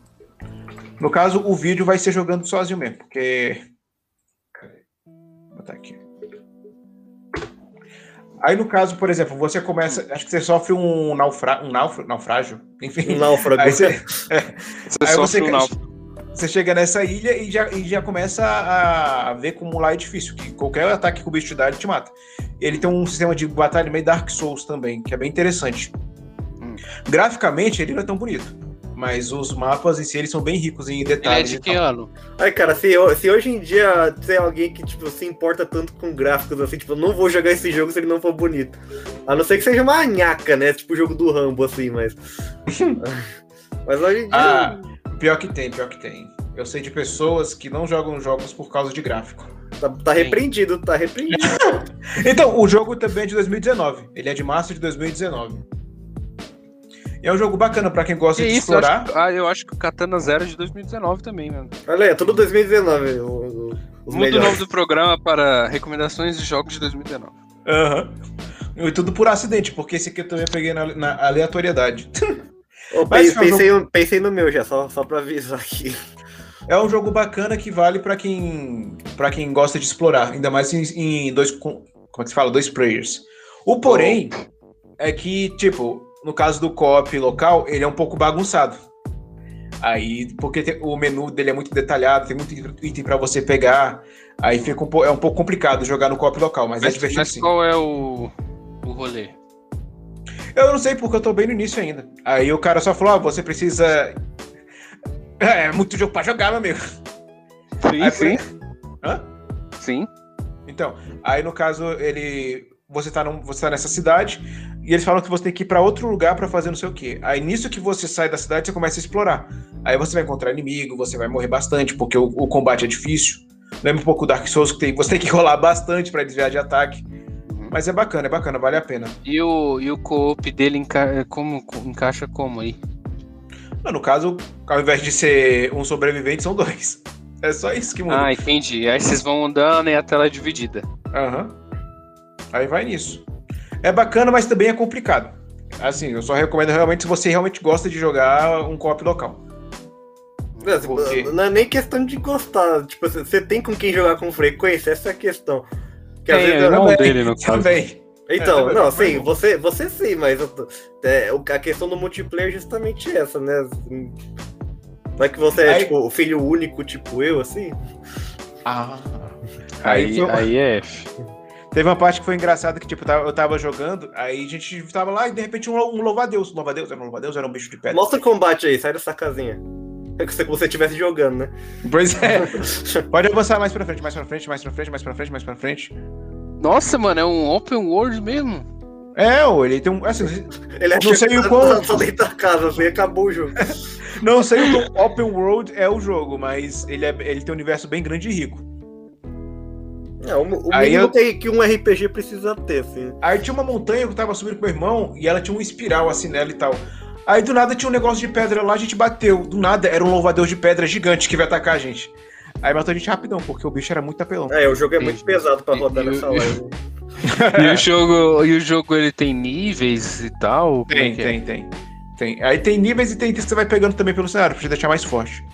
No caso, o vídeo vai ser jogando sozinho mesmo, porque. Cadê? Vou botar aqui. Aí, no caso, por exemplo, você começa. Acho que você sofre um, naufra, um naufra, naufrágio. Enfim. Um náufrago. Aí você, Você Aí sofre você um náufrago. você chega nessa ilha e já, e já começa a ver como lá é difícil, que qualquer ataque que o bicho te dá, ele te mata. Ele tem um sistema de batalha meio Dark Souls também, que é bem interessante. Graficamente, ele não é tão bonito. Mas os mapas em si, eles são bem ricos em Ele é detalhes. de e que ano? Ai, cara, se, se hoje em dia tem alguém que, tipo, se importa tanto com gráficos, assim, tipo, eu não vou jogar esse jogo se ele não for bonito. A não ser que seja uma nhaca, né? Tipo o jogo do Rambo, assim, mas... mas hoje em dia... Ah, pior que tem, pior que tem. Eu sei de pessoas que não jogam jogos por causa de gráfico. Tá, tá repreendido, tá repreendido. Então, o jogo também é de 2019. Ele é de março de 2019. É um jogo bacana pra quem gosta Que de isso, eu explorar. acho, ah, eu acho que o Katana Zero é de 2019 também, mano. Olha aí, é tudo 2019, o- o- Muda o nome do programa para recomendações de jogos de 2019. Aham. E tudo por acidente, porque esse aqui eu também peguei na, na aleatoriedade. Eu Mas pensei, foi um pensei, pensei no meu já, só, só pra avisar aqui. É um jogo bacana que vale pra quem para quem gosta de explorar, ainda mais em, em dois com- como é que se fala, dois players. O porém é que tipo no caso do co-op local ele é um pouco bagunçado. Aí porque tem- o menu dele é muito detalhado, tem muito item pra você pegar, aí fica um, é um pouco complicado jogar no co-op local, mas, é Mas, divertido mas sim. qual é o, o rolê? Eu não sei porque eu tô bem no início ainda. Aí o cara só falou: ah, você precisa. É, muito jogo pra jogar, meu amigo. Sim, Aí, sim. Hã? Sim. Então, aí no caso, ele. Você tá, num- você tá nessa cidade e eles falam que você tem que ir pra outro lugar pra fazer não sei o quê. Aí nisso que você sai da cidade, você começa a explorar. Aí você vai encontrar inimigo, você vai morrer bastante, porque o, o combate é difícil. Lembra um pouco do Dark Souls, que tem, você tem que rolar bastante pra desviar de ataque. Uhum. Mas é bacana, é bacana, vale a pena. E o, e o co-op dele enca como, co- encaixa como aí? Mas, No caso, ao invés de ser um sobrevivente, são dois. É só isso que muda. Ah, entendi. Aí vocês vão andando e a tela é dividida. Aham. Aí vai nisso. É bacana, mas também é complicado. Assim, eu só recomendo realmente se você realmente gosta de jogar um co-op local. Não, assim, Por quê? não é nem questão de gostar. Tipo, você- você tem com quem jogar com frequência, essa é a questão. Que às vezes é eu- irmão Também, dele, no caso. Também. Então, É, não, sim, você, você sim, mas eu tô- é, a questão do multiplayer é justamente essa, né? Assim, Não é que você é, Aí- tipo, o filho único, tipo eu, assim? Ah. Aí, Aí, foi- aí é F. teve uma parte que foi engraçada que, tipo, eu tava- jogando, aí a gente tava lá e de repente um, um louva-a-Deus. Louva-a-Deus? Era um louva-a-Deus? Era um bicho de pedra. Mostra o combate aí, sai dessa casinha. É que você- como você estivesse jogando, né? Pois é. Pode avançar mais pra frente, mais pra frente, mais pra frente, mais pra frente, mais pra frente. Nossa, mano, é um open world mesmo. É, ele tem um. Assim, Ele Não sei que o quão- Só dentro da casa, assim, acabou o jogo. não sei o quão open world é o jogo, mas ele, é, ele tem um universo bem grande e rico. É, o, o Aí mínimo eu- que, que um RPG precisa ter, assim. Aí tinha uma montanha que eu tava subindo com meu irmão e ela tinha um espiral assim nela e tal. Aí do nada tinha um negócio de pedra lá, a gente bateu. Do nada era um louvador de pedra gigante que veio atacar a gente. Aí matou a gente rapidão, porque o bicho era muito apelão. É, o jogo é muito Entendi. pesado pra rodar E- e- nessa live. E o jogo, e o jogo ele tem níveis e tal? Como é Tem, que é? tem, tem. Tem. Aí tem níveis e tem que você vai pegando também pelo cenário, pra te deixar mais forte.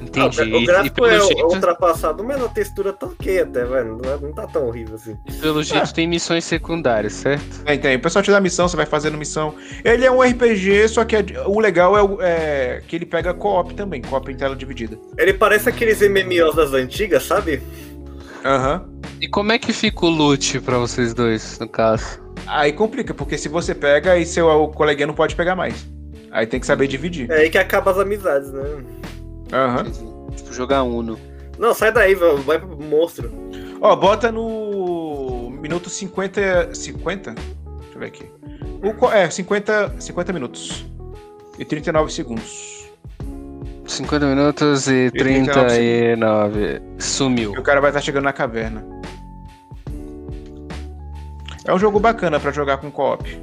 Entendi. Ah, E- o e, gráfico é jeito, ultrapassado, mas a textura tá ok até, velho. Não, é- tá tão horrível assim. e pelo jeito tem missões secundárias, certo? Tem, tem. O pessoal te dá missão, você vai fazendo missão. Ele é um RPG, só que é- o legal é, o- é que ele pega co-op também, co-op em tela dividida. Ele parece aqueles MMOs das antigas, sabe? Aham. E como é que fica o loot pra vocês dois, no caso? Aí complica, porque se você pega e seu coleguinha não pode pegar mais. Aí tem que saber dividir. É aí que acaba as amizades, né? Aham. Tipo, jogar Uno. Não, sai daí, vai pro monstro. Ó, bota no minuto 50. 50? Deixa eu ver aqui. O, co- é, 50, 50 minutos. E 39 segundos. 50 minutos e 39 39. Sumiu. E o cara vai estar chegando na caverna. É um jogo bacana pra jogar com co-op.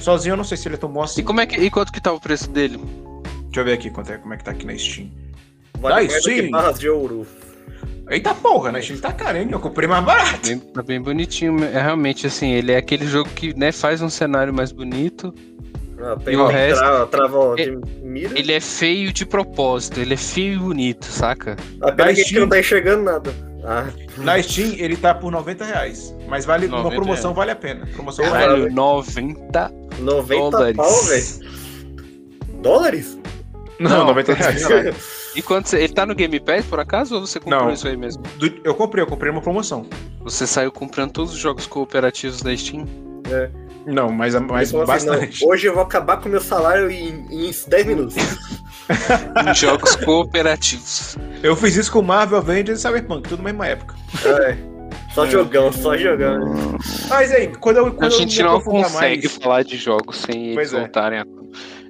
Sozinho eu não sei se ele é tão bom E assim. como é que. E quanto que tá o preço dele? Deixa eu ver aqui quanto é, como é que tá aqui na Steam. Vale que sim. barras de ouro. Eita porra, na Steam tá caro, hein? Eu comprei mais barato. Bem, tá bem bonitinho. É realmente assim, ele é aquele jogo que né, faz um cenário mais bonito. Ah, E o resto- tra- trava de mira. Ele é feio de propósito, ele é feio e bonito, saca? A pena da que a gente Steam. não tá enxergando nada. Ah, Na Steam ele tá por 90 reais. Mas vale, numa 90 promoção reais. vale a pena. Promoção Caralho. vale. Caralho, 90 90 dólares. pau, velho. Dólares? Não, Não, 90 reais. E quanto você, ele tá no Game Pass por acaso ou você comprou Não. isso aí mesmo? Do- eu comprei, eu comprei uma promoção. Você saiu comprando todos os jogos cooperativos da Steam? Não, mas, mas assim, bastante. não, hoje eu vou acabar com o meu salário em, em 10 minutos. Em jogos cooperativos. Eu fiz isso com Marvel, Avengers e Cyberpunk, tudo na mesma época. É. Só jogão, só jogão. Mas aí, quando eu, A quando eu gente me não consegue mais, falar de jogos sem eles Pois é. voltarem a.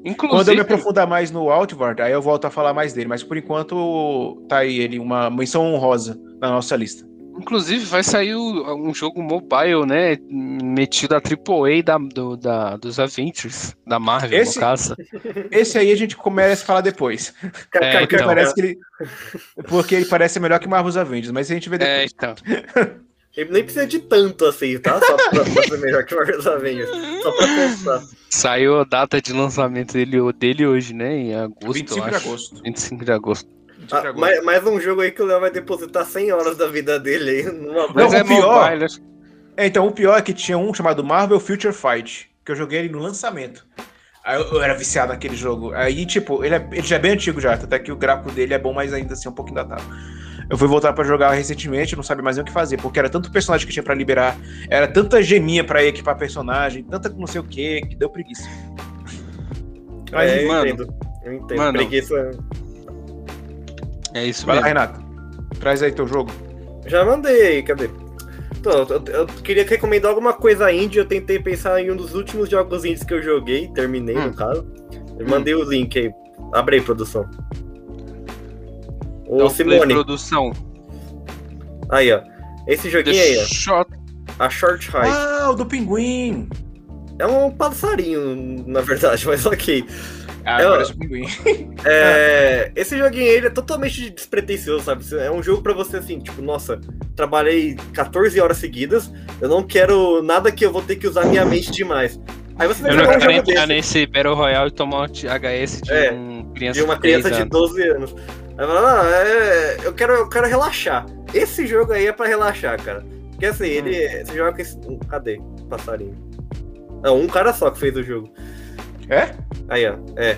quando eu Inclusive, me aprofundar mais no Outward, aí eu volto a falar mais dele. Mas por enquanto, tá aí ele, uma menção honrosa na nossa lista. inclusive vai sair um jogo mobile, né? Metido a AAA da, do, da, dos Avengers, da Marvel, Esse- no caso. Esse aí a gente começa a falar depois. É, Porque então. parece que ele. Porque ele parece melhor que Marvel's Avengers, mas a gente vê É, depois. então. Ele nem precisa de tanto assim, tá? Só pra, pra ser melhor que o Marvel's Avengers. Só pra pensar. Saiu a data de lançamento dele, dele hoje, né? Em agosto, 25 eu de acho. agosto. 25 de agosto. 25 de Ah, agosto. mais, mais um jogo aí que o Léo vai depositar 100 horas da vida dele aí numa Não, Mas o é pior- mobile, acho É, então, o pior é que tinha um chamado Marvel Future Fight, que eu joguei ele no lançamento. Aí eu, eu era viciado naquele jogo. Aí, tipo, ele, é- ele já é bem antigo já, até que o gráfico dele é bom, mas ainda assim é um pouquinho datado. Eu fui voltar pra jogar recentemente, não sabia mais nem o que fazer, porque era tanto personagem que tinha pra liberar, era tanta geminha pra equipar personagem, tanta não sei o que, que deu preguiça. Mas, É, eu mano, entendo. Eu entendo. mano, Preguiça. É isso vai lá, mesmo. Renato. Traz aí teu jogo. Já mandei aí, cadê? Então, eu, eu queria recomendar alguma coisa indie. Eu tentei pensar em um dos últimos jogos indies que eu joguei, terminei Hum. no caso. Eu mandei o link aí. Abre aí, produção. Ô, Então, Simone, Produção. aí, ó. Esse joguinho The aí, ó. Shot. A Short High. Ah, o do pinguim! É um passarinho, na verdade, mas ok. Ah, Eu- parece o pinguim. É, esse joguinho aí ele é totalmente despretensioso, sabe? É um jogo pra você assim, tipo, nossa, trabalhei 14 horas seguidas, eu não quero nada que eu vou ter que usar minha mente demais. Aí você vai Eu não um quero jogo entrar desse nesse Battle Royale e tomar um HS de É, um criança de uma de 10 criança de anos. 12 anos. Aí fala, não, é, eu, quero, eu quero relaxar. Esse jogo aí é pra relaxar, cara. Porque assim, ele. Você joga com esse. Cadê? Passarinho. Não, um cara só que fez o jogo. É? Aí, ó. É.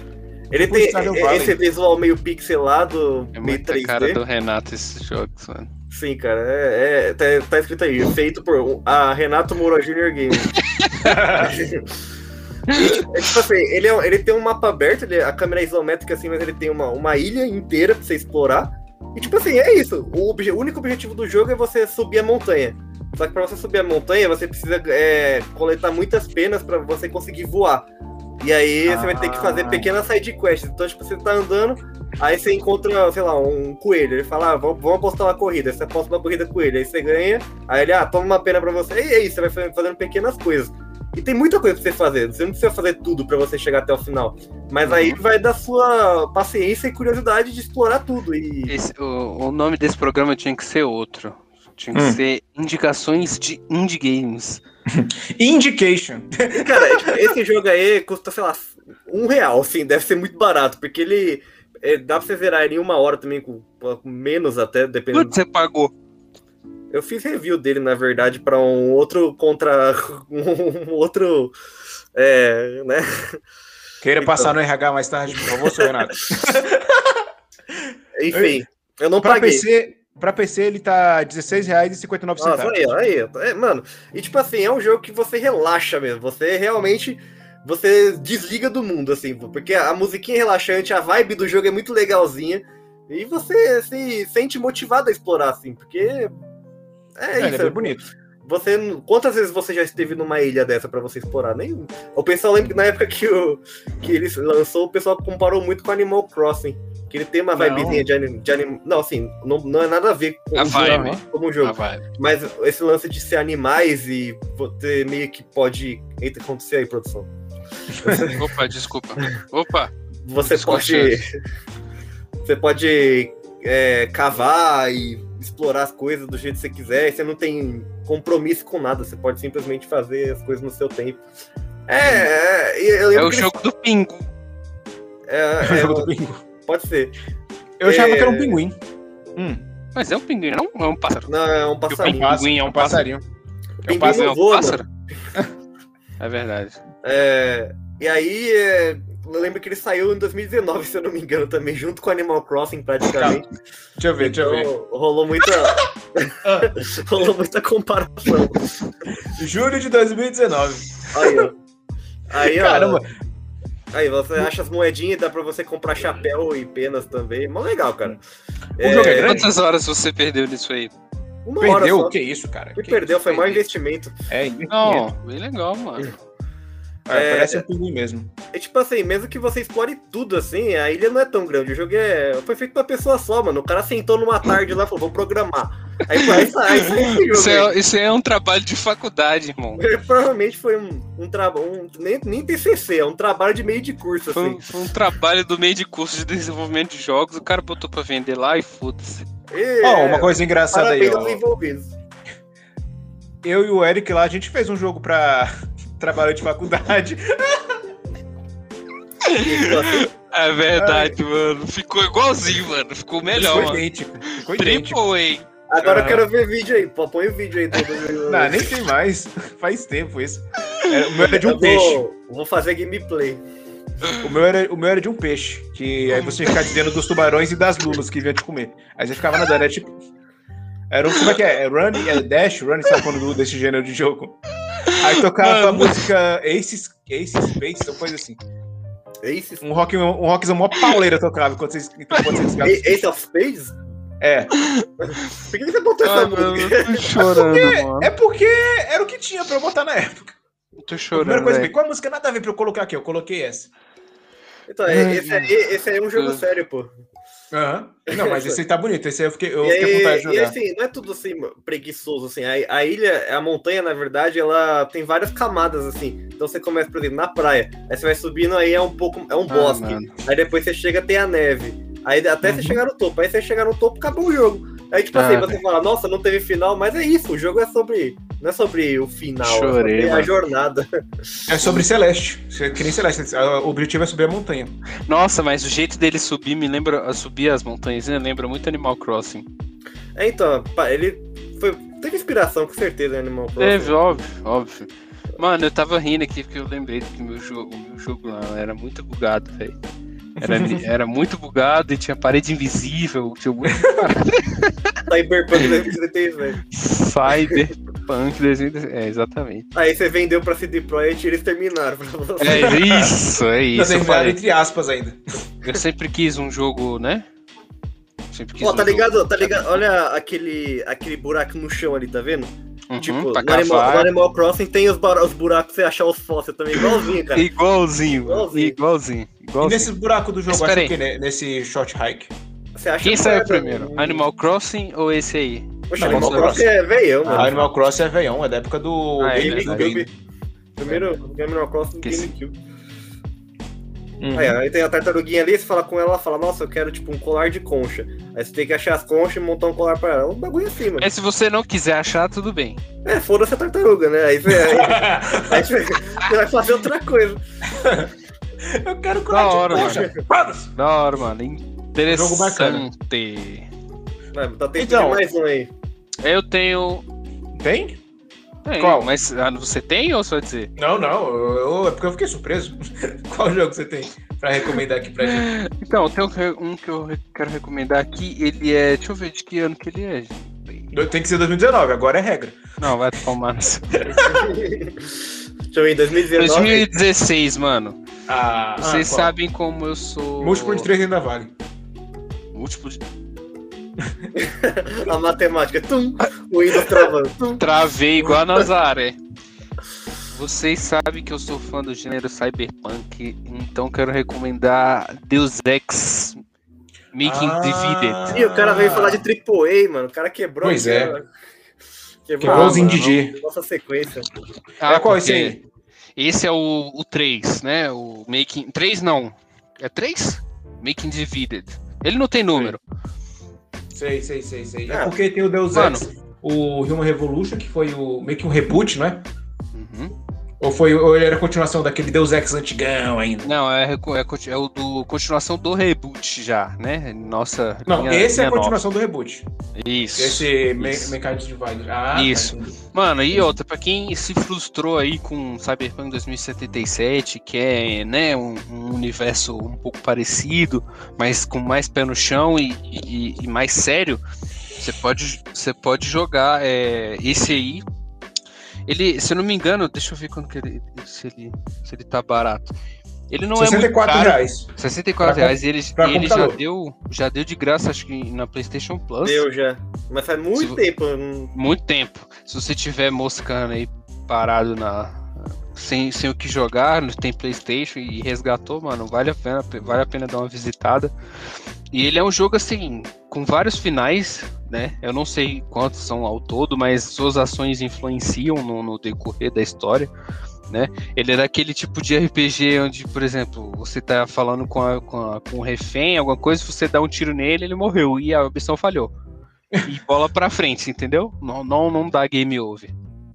Ele tem é- Valley. esse visual meio pixelado, É meio muita 3D. cara do Renato esses jogos, mano. Sim, cara, é, é- tá, tá escrito aí, feito por a Renato Moura Game. É tipo assim, ele, é- ele tem um mapa aberto, ele- a câmera é isométrica assim, mas ele tem uma, uma ilha inteira pra você explorar. E tipo assim, é isso. O, obje- o único objetivo do jogo é você subir a montanha. Só que pra você subir a montanha, você precisa é, coletar muitas penas pra você conseguir voar. E aí você vai ter que fazer Ah. pequenas side quests. Então, tipo, você tá andando, aí você encontra, sei lá, um coelho. Ele fala, ah, vamos, apostar uma corrida. Aí Você aposta uma corrida com ele, aí você ganha. Aí ele, ah, toma uma pena pra você. E é isso, você vai fa- fazendo pequenas coisas. E tem muita coisa pra você fazer. Você não precisa fazer tudo pra você chegar até o final. Mas aí vai da sua paciência e curiosidade de explorar tudo. E Esse- o, o nome desse programa tinha que ser outro. Tinha que Hum. ser Indicações de Indie Games. Indication. Cara, tipo, esse jogo aí custa, sei lá, um real, assim, deve ser muito barato, porque ele. é, dá pra você zerar ele em uma hora também, com, com menos até, dependendo. Quanto você pagou? Eu fiz review dele, na verdade, pra um outro contra. Um outro. É, né? Queira Então. passar no RH mais tarde, por favor, seu Renato. Enfim, eu não Pra paguei. PC, pra PC ele tá R$16,59. Nossa, aí, aí. É, mano, e tipo assim, é um jogo que você relaxa mesmo. Você realmente. Você desliga do mundo, assim, porque a musiquinha é relaxante, a vibe do jogo é muito legalzinha. E você se sente motivado a explorar, assim, porque. É, É, é isso. bem bonito. Você, quantas vezes você já esteve numa ilha dessa pra você explorar? Nenhum. O pessoal lembra que na época que, o, que ele lançou, o pessoal comparou muito com Animal Crossing. Que ele tem uma Não. vibezinha de anime. De anim... Não, assim, não, não é nada a ver com A o vibe. jogo, como o jogo. Mas esse lance de ser animais e você meio que pode. Eita, acontecer aí, produção. Opa, desculpa. Opa. Você Desconfiança. pode. Você pode é, cavar e explorar as coisas do jeito que você quiser. e Você não tem compromisso com nada. Você pode simplesmente fazer as coisas no seu tempo. É, é, e eu É o que jogo do pingo. eles- é, o é, jogo do pinguim. pode ser. Eu achava É. que era um pinguim. Hum, Mas é um pinguim, não? É um pássaro. Não, é um o passarinho. pinguim- Pinguim é um passarinho. O É um pinguim pássaro. É um pássaro? É verdade. É, e aí, é, eu lembro que ele saiu em 2019, se eu não me engano, também, junto com Animal Crossing, praticamente. Deixa eu ver, deixa eu ver. Então, rolou muita. rolou muita comparação. Julho de 2019. Aí, ó. Aí, ó. Caramba, Aí, você acha as moedinhas, dá pra você comprar chapéu e penas também. Mó legal, cara. O jogo é grande? Quantas horas você perdeu nisso aí? Uma hora perdeu? só. Que isso, cara? O que Que perdeu isso? foi maior investimento. É. Não, bem legal, mano. É, É. parece um pinguim mesmo. É tipo assim, mesmo que você explore tudo assim, a ilha não é tão grande. O jogo é... foi feito pra pessoa só, mano. O cara sentou numa tarde lá e falou, vou programar. Aí aí sai, sai esse jogo. Isso aí. é, isso é um trabalho de faculdade, irmão. Provavelmente foi um, um trabalho. Um, nem, nem TCC, é um trabalho de meio de curso, Foi, assim. um- foi um trabalho do meio de curso de desenvolvimento de jogos, o cara botou pra vender lá e foda-se. Ó, uma coisa engraçada aí, ó. Eu e o Eric lá, a gente fez um jogo pra trabalho de faculdade. É verdade, mano. Ficou igualzinho, mano. Ficou melhor, Ficou idêntico. Ficou idêntico. Triple Agora eu Aham. quero ver vídeo aí. Pô, põe o vídeo aí. Não, nem tem mais. Faz tempo isso. É, o meu era de um Eu peixe. Vou, vou fazer gameplay. O meu, era, o meu era de um peixe. Que aí você ficava dizendo dos tubarões e das lulas que vinham te comer. Aí você ficava nadando. Era tipo. Era um. Como é que é? É run, é dash, run, sabe quando desse gênero de jogo? Aí tocava a música Ace, Ace Space, ou coisa assim. Ace, Um rock, um rockzão mó pauleira tocava enquanto vocês, enquanto vocês. Ace of Spades? É. Por que você botou essa mano, música? eu tô chorando, mano. É porque era o que tinha pra eu botar na época. Eu A tô primeira chorando, coisa, velho. qual música nada a ver pra eu colocar aqui? Eu coloquei essa. Então, Ai, esse aí, esse aí é um jogo sério, pô. Aham. Não, mas esse aí tá bonito. Esse aí eu fiquei, eu E, fiquei vontade de e jogar. assim, não é tudo assim preguiçoso, assim. A, a ilha, a montanha, na verdade, ela tem várias camadas, assim. Então você começa, por exemplo, na praia. Aí você vai subindo, aí é um pouco. É um Ah, bosque. Aí depois você chega, tem a neve. Aí até Uhum. você chegar no topo. Aí você chegar no topo, acabou o jogo. Aí, tipo Ah, assim, você fala, nossa, não teve final, mas é isso, o jogo é sobre. Não é sobre o final, Chorei, é sobre a jornada. É sobre Celeste. Você- Que nem Celeste. O objetivo é subir a montanha. Nossa, mas o jeito dele subir me lembra. Subir as montanhas, né? Lembra muito Animal Crossing. É, então, pá, ele foi, teve inspiração, com certeza, Animal Crossing. Teve, óbvio, óbvio. Mano, eu tava rindo aqui porque eu lembrei que meu jogo, o meu jogo lá era muito bugado, velho. Era, era muito bugado e tinha parede invisível, tinha muito Cyberpunk 2033, velho. Cyber. Cyberpunk 2000, é, exatamente. Aí você vendeu pra CD Projekt e eles terminaram pra você. É isso, é isso. Eu, tem falei. entre aspas ainda. eu sempre quis um jogo, né? Sempre quis Ó, um tá jogo- ligado? Tá ligado? Olha aquele, aquele buraco no chão ali, tá vendo? Uhum, tipo, no Animal, no Animal Crossing tem os, os buracos pra você achar os fósseis também, igualzinho, cara. Igualzinho, Igualzinho. igualzinho, E igualzinho. nesse buraco do jogo, acho que né, nesse short hike. Você acha Quem saiu primeiro? né? Animal Crossing ou esse aí? Poxa, Animal Animal Crossing é veião, mano. Ah, Animal Crossing é veião, é da época do Ah, é GameCube verdade. ainda. Primeiro Animal Crossing sim. GameCube. Uhum. Aí, aí tem a tartaruguinha ali, você fala com ela, ela fala, nossa, eu quero tipo um colar de concha. Aí você tem que achar as conchas e montar um colar pra ela. É um bagulho assim, mano. Mas se você não quiser achar, tudo bem. É, foda-se a tartaruga, né? Aí você, aí, aí você, você vai fazer outra coisa. Eu quero Da colar hora, de coxa. Foda-se. Da hora, mano. Interessante. Jogo bacana. Mano, tá tendo Então. mais um aí. Eu tenho. Tem? Tem, Qual? Mas ah, você tem ou só dizer? Não, não. eu- eu- é porque eu fiquei surpreso. Qual jogo você tem pra recomendar aqui pra gente? Então, tem um que- um que eu quero recomendar aqui. Ele é. Deixa eu ver de que ano que ele é. Do- Tem que ser 2019, agora é regra. Não, vai tomar. Deixa eu ver, em 2019. 2016, mano. Ah, Vocês ah, sabem como eu sou. Múltiplo de 3 ainda vale. Múltiplo de. A matemática. Tum, o Windows travando. Tum. Travei igual a Nazaré. Vocês sabem que eu sou fã do gênero cyberpunk, então quero recomendar Deus Ex Making Ah. Divided. Ih, o cara veio falar de AAA, mano. O cara quebrou. Pois é. Quebrou os indie. Nossa sequência. Ah, é qual esse aí? Esse é o, o 3, né? O Making. 3 não. É 3? Making Divided. Ele não tem número. Sei, sei, sei, sei. É Ah. porque tem o Deus Mano. Ex, o Human Revolution, que foi o meio que um reboot, não é? Uhum. Ou, foi, ou ele era a continuação daquele Deus Ex antigão ainda? Não, é, é, é o do continuação do reboot já, né? Nossa. Não, esse é a linha nova. continuação do reboot. Isso. Esse Me isso. Mechanics Divide. Ah, tá, Isso. entendi. Mano, e outra, pra quem se frustrou aí com Cyberpunk 2077, que é, né, um, um universo um pouco parecido, mas com mais pé no chão e, e- e mais sério, você pode, você pode jogar é, esse aí. Ele, se eu não me engano, deixa eu ver quando que ele, se ele, se ele tá barato. Ele não é muito 64 caro, reais. 64 Pra com- reais, e ele, e ele já deu, já deu de graça, acho que na PlayStation Plus. Deu já. Mas faz muito Se tempo. muito tempo. Se você tiver moscando aí parado na sem, sem o que jogar, tem PlayStation e resgatou, mano, vale a pena, vale a pena dar uma visitada. E ele é um jogo assim com vários finais, né? Eu não sei quantos são ao todo, mas suas ações influenciam no, no decorrer da história. Né? Ele é daquele tipo de RPG onde, por exemplo, você tá falando com, a, com, a- com um refém, alguma coisa, você dá um tiro nele, ele morreu e a missão falhou. E bola pra frente, entendeu? Não, não, não dá game over.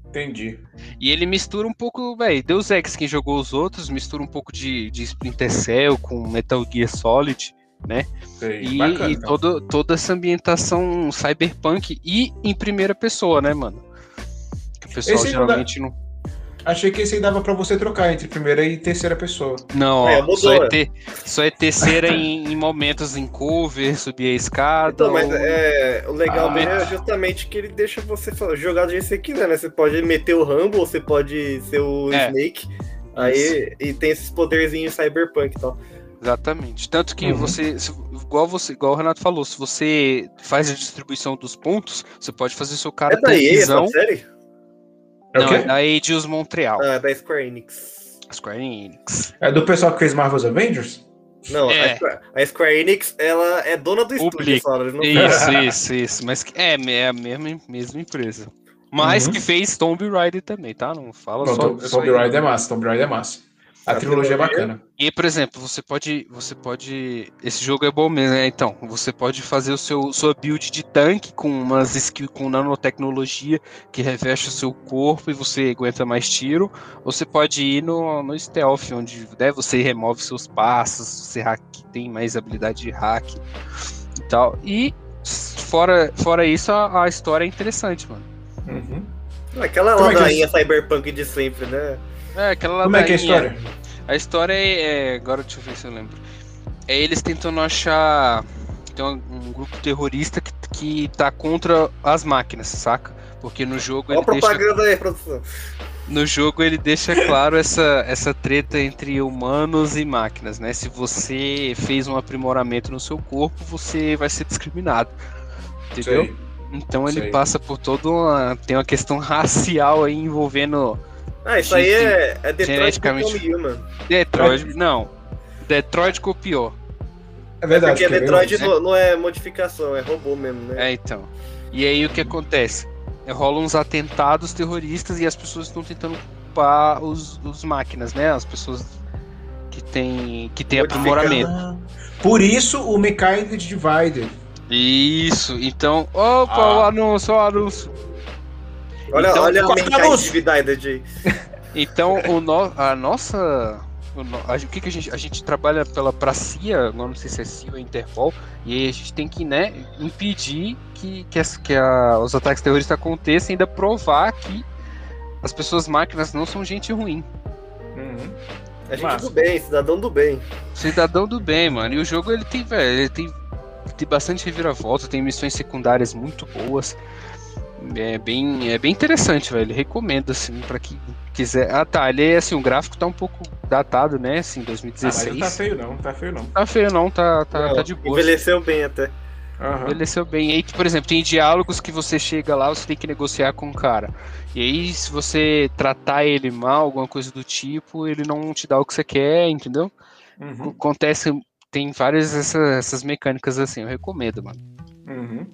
Entendi. E ele mistura um pouco, velho, Deus Ex, quem jogou os outros, mistura um pouco de, de Splinter Cell com Metal Gear Solid, Sei. e, Bacana. e então. todo, toda essa ambientação cyberpunk e em primeira pessoa, né, mano? Que o pessoal Esse não dá- geralmente não. Achei que esse aí dava pra você trocar entre primeira e terceira pessoa. Não, É, mudou, só, é é. ter, só é terceira em, em momentos em cover, subir a escada. Então, mas ou- é, o legal Ah. dele é justamente que ele deixa você jogar do jeito que você quiser, né? Você pode meter o Rambo, ou você pode ser o É. Snake. Aí e tem esses poderzinhos cyberpunk e tal. Exatamente. Tanto que Uhum. você, se- igual você, igual o Renato falou, se você faz a distribuição dos pontos, você pode fazer seu cara é da EA visão. essa série? É o Não, é da Eidos Montreal, Ah, da Square Enix. Square Enix. É do pessoal que fez Marvel's Avengers? Não, É. a, Square, a Square Enix, ela é dona do estúdio, Public. só, eles não Isso, isso, isso. Mas é, é a mesma, mesma empresa. Mas Uhum. que fez Tomb Raider também, tá? Não fala Não, só. Tomb só. Raider é massa, Tomb Raider é massa. A, A trilogia é bacana. E, por exemplo, você pode. Você pode. Esse jogo é bom mesmo, né? Então, você pode fazer o seu sua build de tanque com umas skills com nanotecnologia que reveste o seu corpo e você aguenta mais tiro. Ou você pode ir no, no stealth, onde né, você remove seus passos, você hack, tem mais habilidade de hack e tal. E fora, fora isso, a, a história é interessante, mano. Uhum. Aquela é que ladainha cyberpunk de sempre, né? É, aquela Como é que é a ladainha. história? A história é, é- Agora deixa eu ver se eu lembro. É eles tentando achar. Tem um, um grupo terrorista que, que tá contra as máquinas, saca? Porque no jogo Olha ele a deixa propaganda aí, produção. no jogo ele deixa claro essa, essa treta entre humanos e máquinas, né? Se você fez um aprimoramento no seu corpo, você vai ser discriminado. Entendeu? Sei. Então ele Sei. passa por toda uma. Tem uma questão racial aí envolvendo Ah, isso aí é, é Detroit Become Human. Detroit. Não. Detroit copiou. É verdade. Porque quer ver? Detroit né? não, não é modificação, é robô mesmo, né? É, então. E aí o que acontece? Rolam uns atentados terroristas e as pessoas estão tentando culpar os, os máquinas, né? As pessoas que têm que tem aprimoramento. Por isso o Mechanic Divider. Isso, então. Opa, Ah. o anúncio, o anúncio. Olha, Então, olha a corta a mentalidade luz. de. Então, o no, a nossa. O, no- a, o que, que a gente. A gente trabalha pela pra CIA, agora não sei se é CIA ou Interpol, e aí a gente tem que, né, impedir que, que, as- que a- os ataques terroristas aconteçam e ainda provar que as pessoas máquinas não são gente ruim. Uhum. É gente Massa. do bem, cidadão do bem. Cidadão do bem, mano. E o jogo ele tem, velho, ele tem, tem bastante reviravolta, tem missões secundárias muito boas. É bem, é bem interessante, velho. Recomendo, assim, pra quem quiser. Ah, tá. Ele é assim, o gráfico tá um pouco datado, né? Assim, Ah, mas 2016. tá feio não, tá feio não. Tá feio, não, tá, tá, Não, tá de boa. Envelheceu bem até. Aham. Envelheceu bem. E aí, por exemplo, tem diálogos que você chega lá, você tem que negociar com o cara. E aí, se você tratar ele mal, alguma coisa do tipo, ele não te dá o que você quer, entendeu? Uhum. Acontece, tem várias essa- essas mecânicas assim, eu recomendo, mano. Uhum.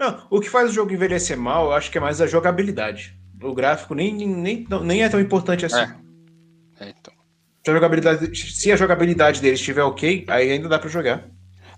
Não, o que faz o jogo envelhecer mal, eu acho que é mais a jogabilidade. O gráfico nem, nem, nem é tão importante assim. É. É, então. Se, a jogabilidade, se a jogabilidade dele estiver ok, aí ainda dá pra jogar.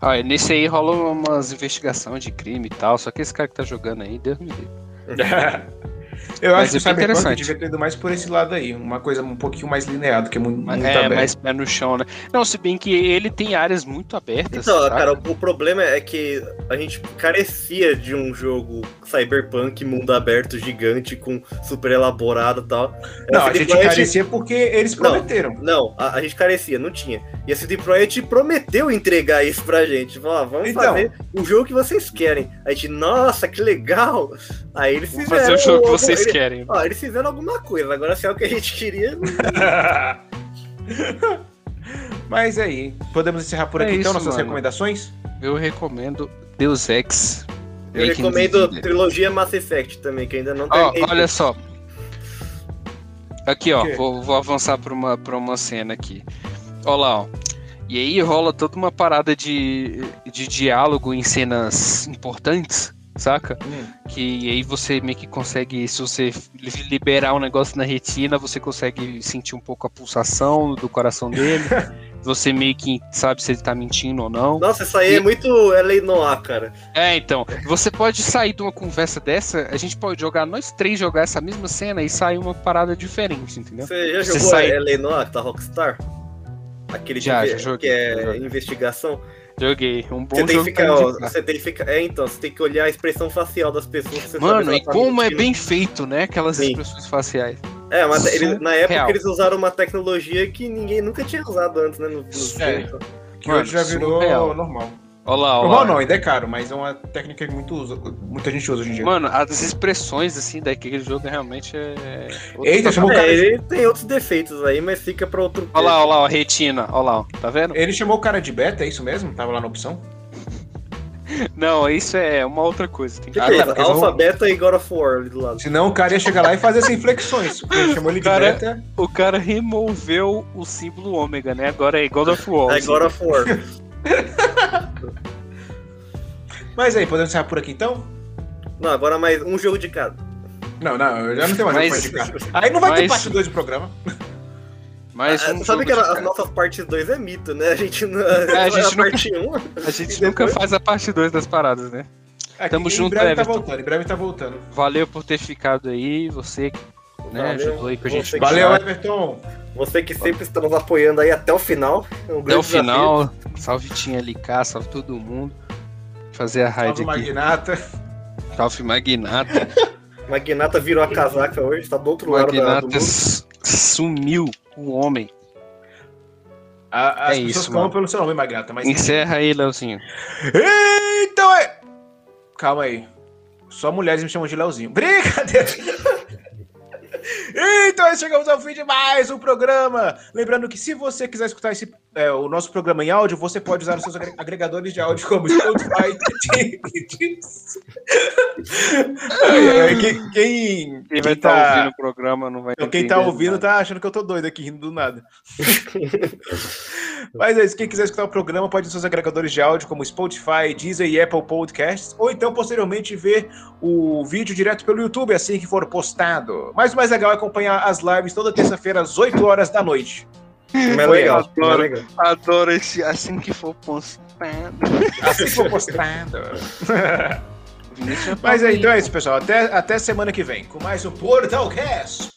Ah, e nesse aí rola umas investigações de crime e tal, só que esse cara que tá jogando aí, Deus me livre. eu Mas acho que é o Cyberpunk devia ter ido mais por esse lado aí. Uma coisa um pouquinho mais linear do que mu- muito Mas, é, aberto. mais pé no chão, né? Não, se bem que ele tem áreas muito abertas. Então, saca? cara, o problema é que a gente carecia de um jogo cyberpunk, mundo aberto, gigante, com super elaborado e tal. Não, a a gente Projekt- carecia porque eles Não. prometeram. Não, a, a gente carecia, não tinha. E a CD Projekt prometeu entregar isso pra gente. Falou, ah, vamos Então. fazer o jogo que vocês querem. A gente, nossa, que legal! Aí eles Vamos fizeram. fazer o jogo que algum- vocês querem. Ó, eles fizeram alguma coisa, agora se é o que a gente queria. Mas aí, podemos encerrar por É aqui então isso, nossas mano. recomendações? Eu recomendo Deus Ex. Eu Making recomendo trilogia Mass Effect também, que ainda não Ó, terminei. olha só. Aqui, ó, vou, vou avançar pra uma, pra uma cena aqui. Olha lá, ó. E aí rola toda uma parada de, de diálogo em cenas importantes, saca? Que aí você meio que consegue, se você li- liberar um negócio na retina, você consegue sentir um pouco a pulsação do coração dele. você meio que sabe se ele tá mentindo ou não. Nossa, isso aí E- é muito LA Noir, cara. É, então, você pode sair de uma conversa dessa, a gente pode jogar, nós três jogar essa mesma cena e sair uma parada diferente, entendeu? Você já Você jogou sai- LA Noir, da Rockstar? Aquele Já, já joguei, que é investigação. Joguei, um bom Você tem que jogo ficar, pra ó, você tem que ficar. É, então, você tem que olhar a expressão facial das pessoas. Mano, e como é bem feito, né? Aquelas Sim. expressões faciais. É, mas ele- na época Surreal. eles usaram uma tecnologia que ninguém nunca tinha usado antes, né? No, É. jogos. Que Mano, hoje já virou surreal. normal. Olha lá, olha Normal não, ainda é caro, mas é uma técnica que muito usa, muita gente usa hoje em dia. Mano, as expressões, assim, daquele jogo realmente é. Eita, chamou o É, cara de, ele tem outros defeitos aí, mas fica pra outro. Olha lá, olha lá, ó, retina, olha lá, ó, tá vendo? ele chamou o cara de beta, é isso mesmo? Tava lá na opção? Não, isso é uma outra coisa. Tem que... é Ah, tá, vão- Beta e God of War ali do lado. Senão o cara ia chegar lá e fazer essas inflexões. Ele chamou ele de Cara, beta. O cara removeu o símbolo ômega, né? Agora é God of War. É God of War. Mas aí, podemos encerrar por aqui então? não, agora mais um jogo de cada. Não, não, eu já não tenho mais Mas- o que indicar. Aí não vai ter mas- parte 2 do programa. Mas Ah, um Sabe jogo que de as nossas partes 2 é mito, né? A gente não. a gente a nunca- parte 1. A gente nunca depois- faz a parte 2 das paradas, né? Aqui, Tamo em junto, breve tá Everton. voltando, em breve tá voltando. Valeu por ter ficado aí, você que né, Valeu. ajudou aí com a gente. Valeu, Everton. Você que sempre está nos apoiando aí até o final. É um Até o final. Salve Tinha LK, salve todo mundo. Fazer a raid Salve, aqui. Magnata. Salve Magnata. Magnata virou a casaca hoje, tá do outro lado da, do Magnata sumiu o homem. A- As É pessoas isso, mano. pelo seu nome, Magnata, mas... Encerra aí, Leozinho. Então é... Calma aí. Só mulheres me chamam de Leozinho. Brincadeira! Então, chegamos ao fim de mais um programa. Lembrando que se você quiser escutar esse, é, o nosso programa em áudio, você pode usar os seus agregadores de áudio como Spotify. quem, quem, quem vai estar tá, tá ouvindo o programa não vai Quem tá ouvindo nada. tá achando que eu tô doido aqui, rindo do nada. Mas é isso. Quem quiser escutar o programa, pode usar os agregadores de áudio como Spotify, Deezer e Apple Podcasts. Ou então, posteriormente, ver o vídeo direto pelo YouTube assim que for postado. Mas o mais legal é acompanhar as lives toda terça-feira às 8 horas da noite. É legal, adoro, legal. adoro esse assim que for postado. Assim que for postado. Mas é, então é isso, pessoal. Até, até semana que vem com mais um Portalcast.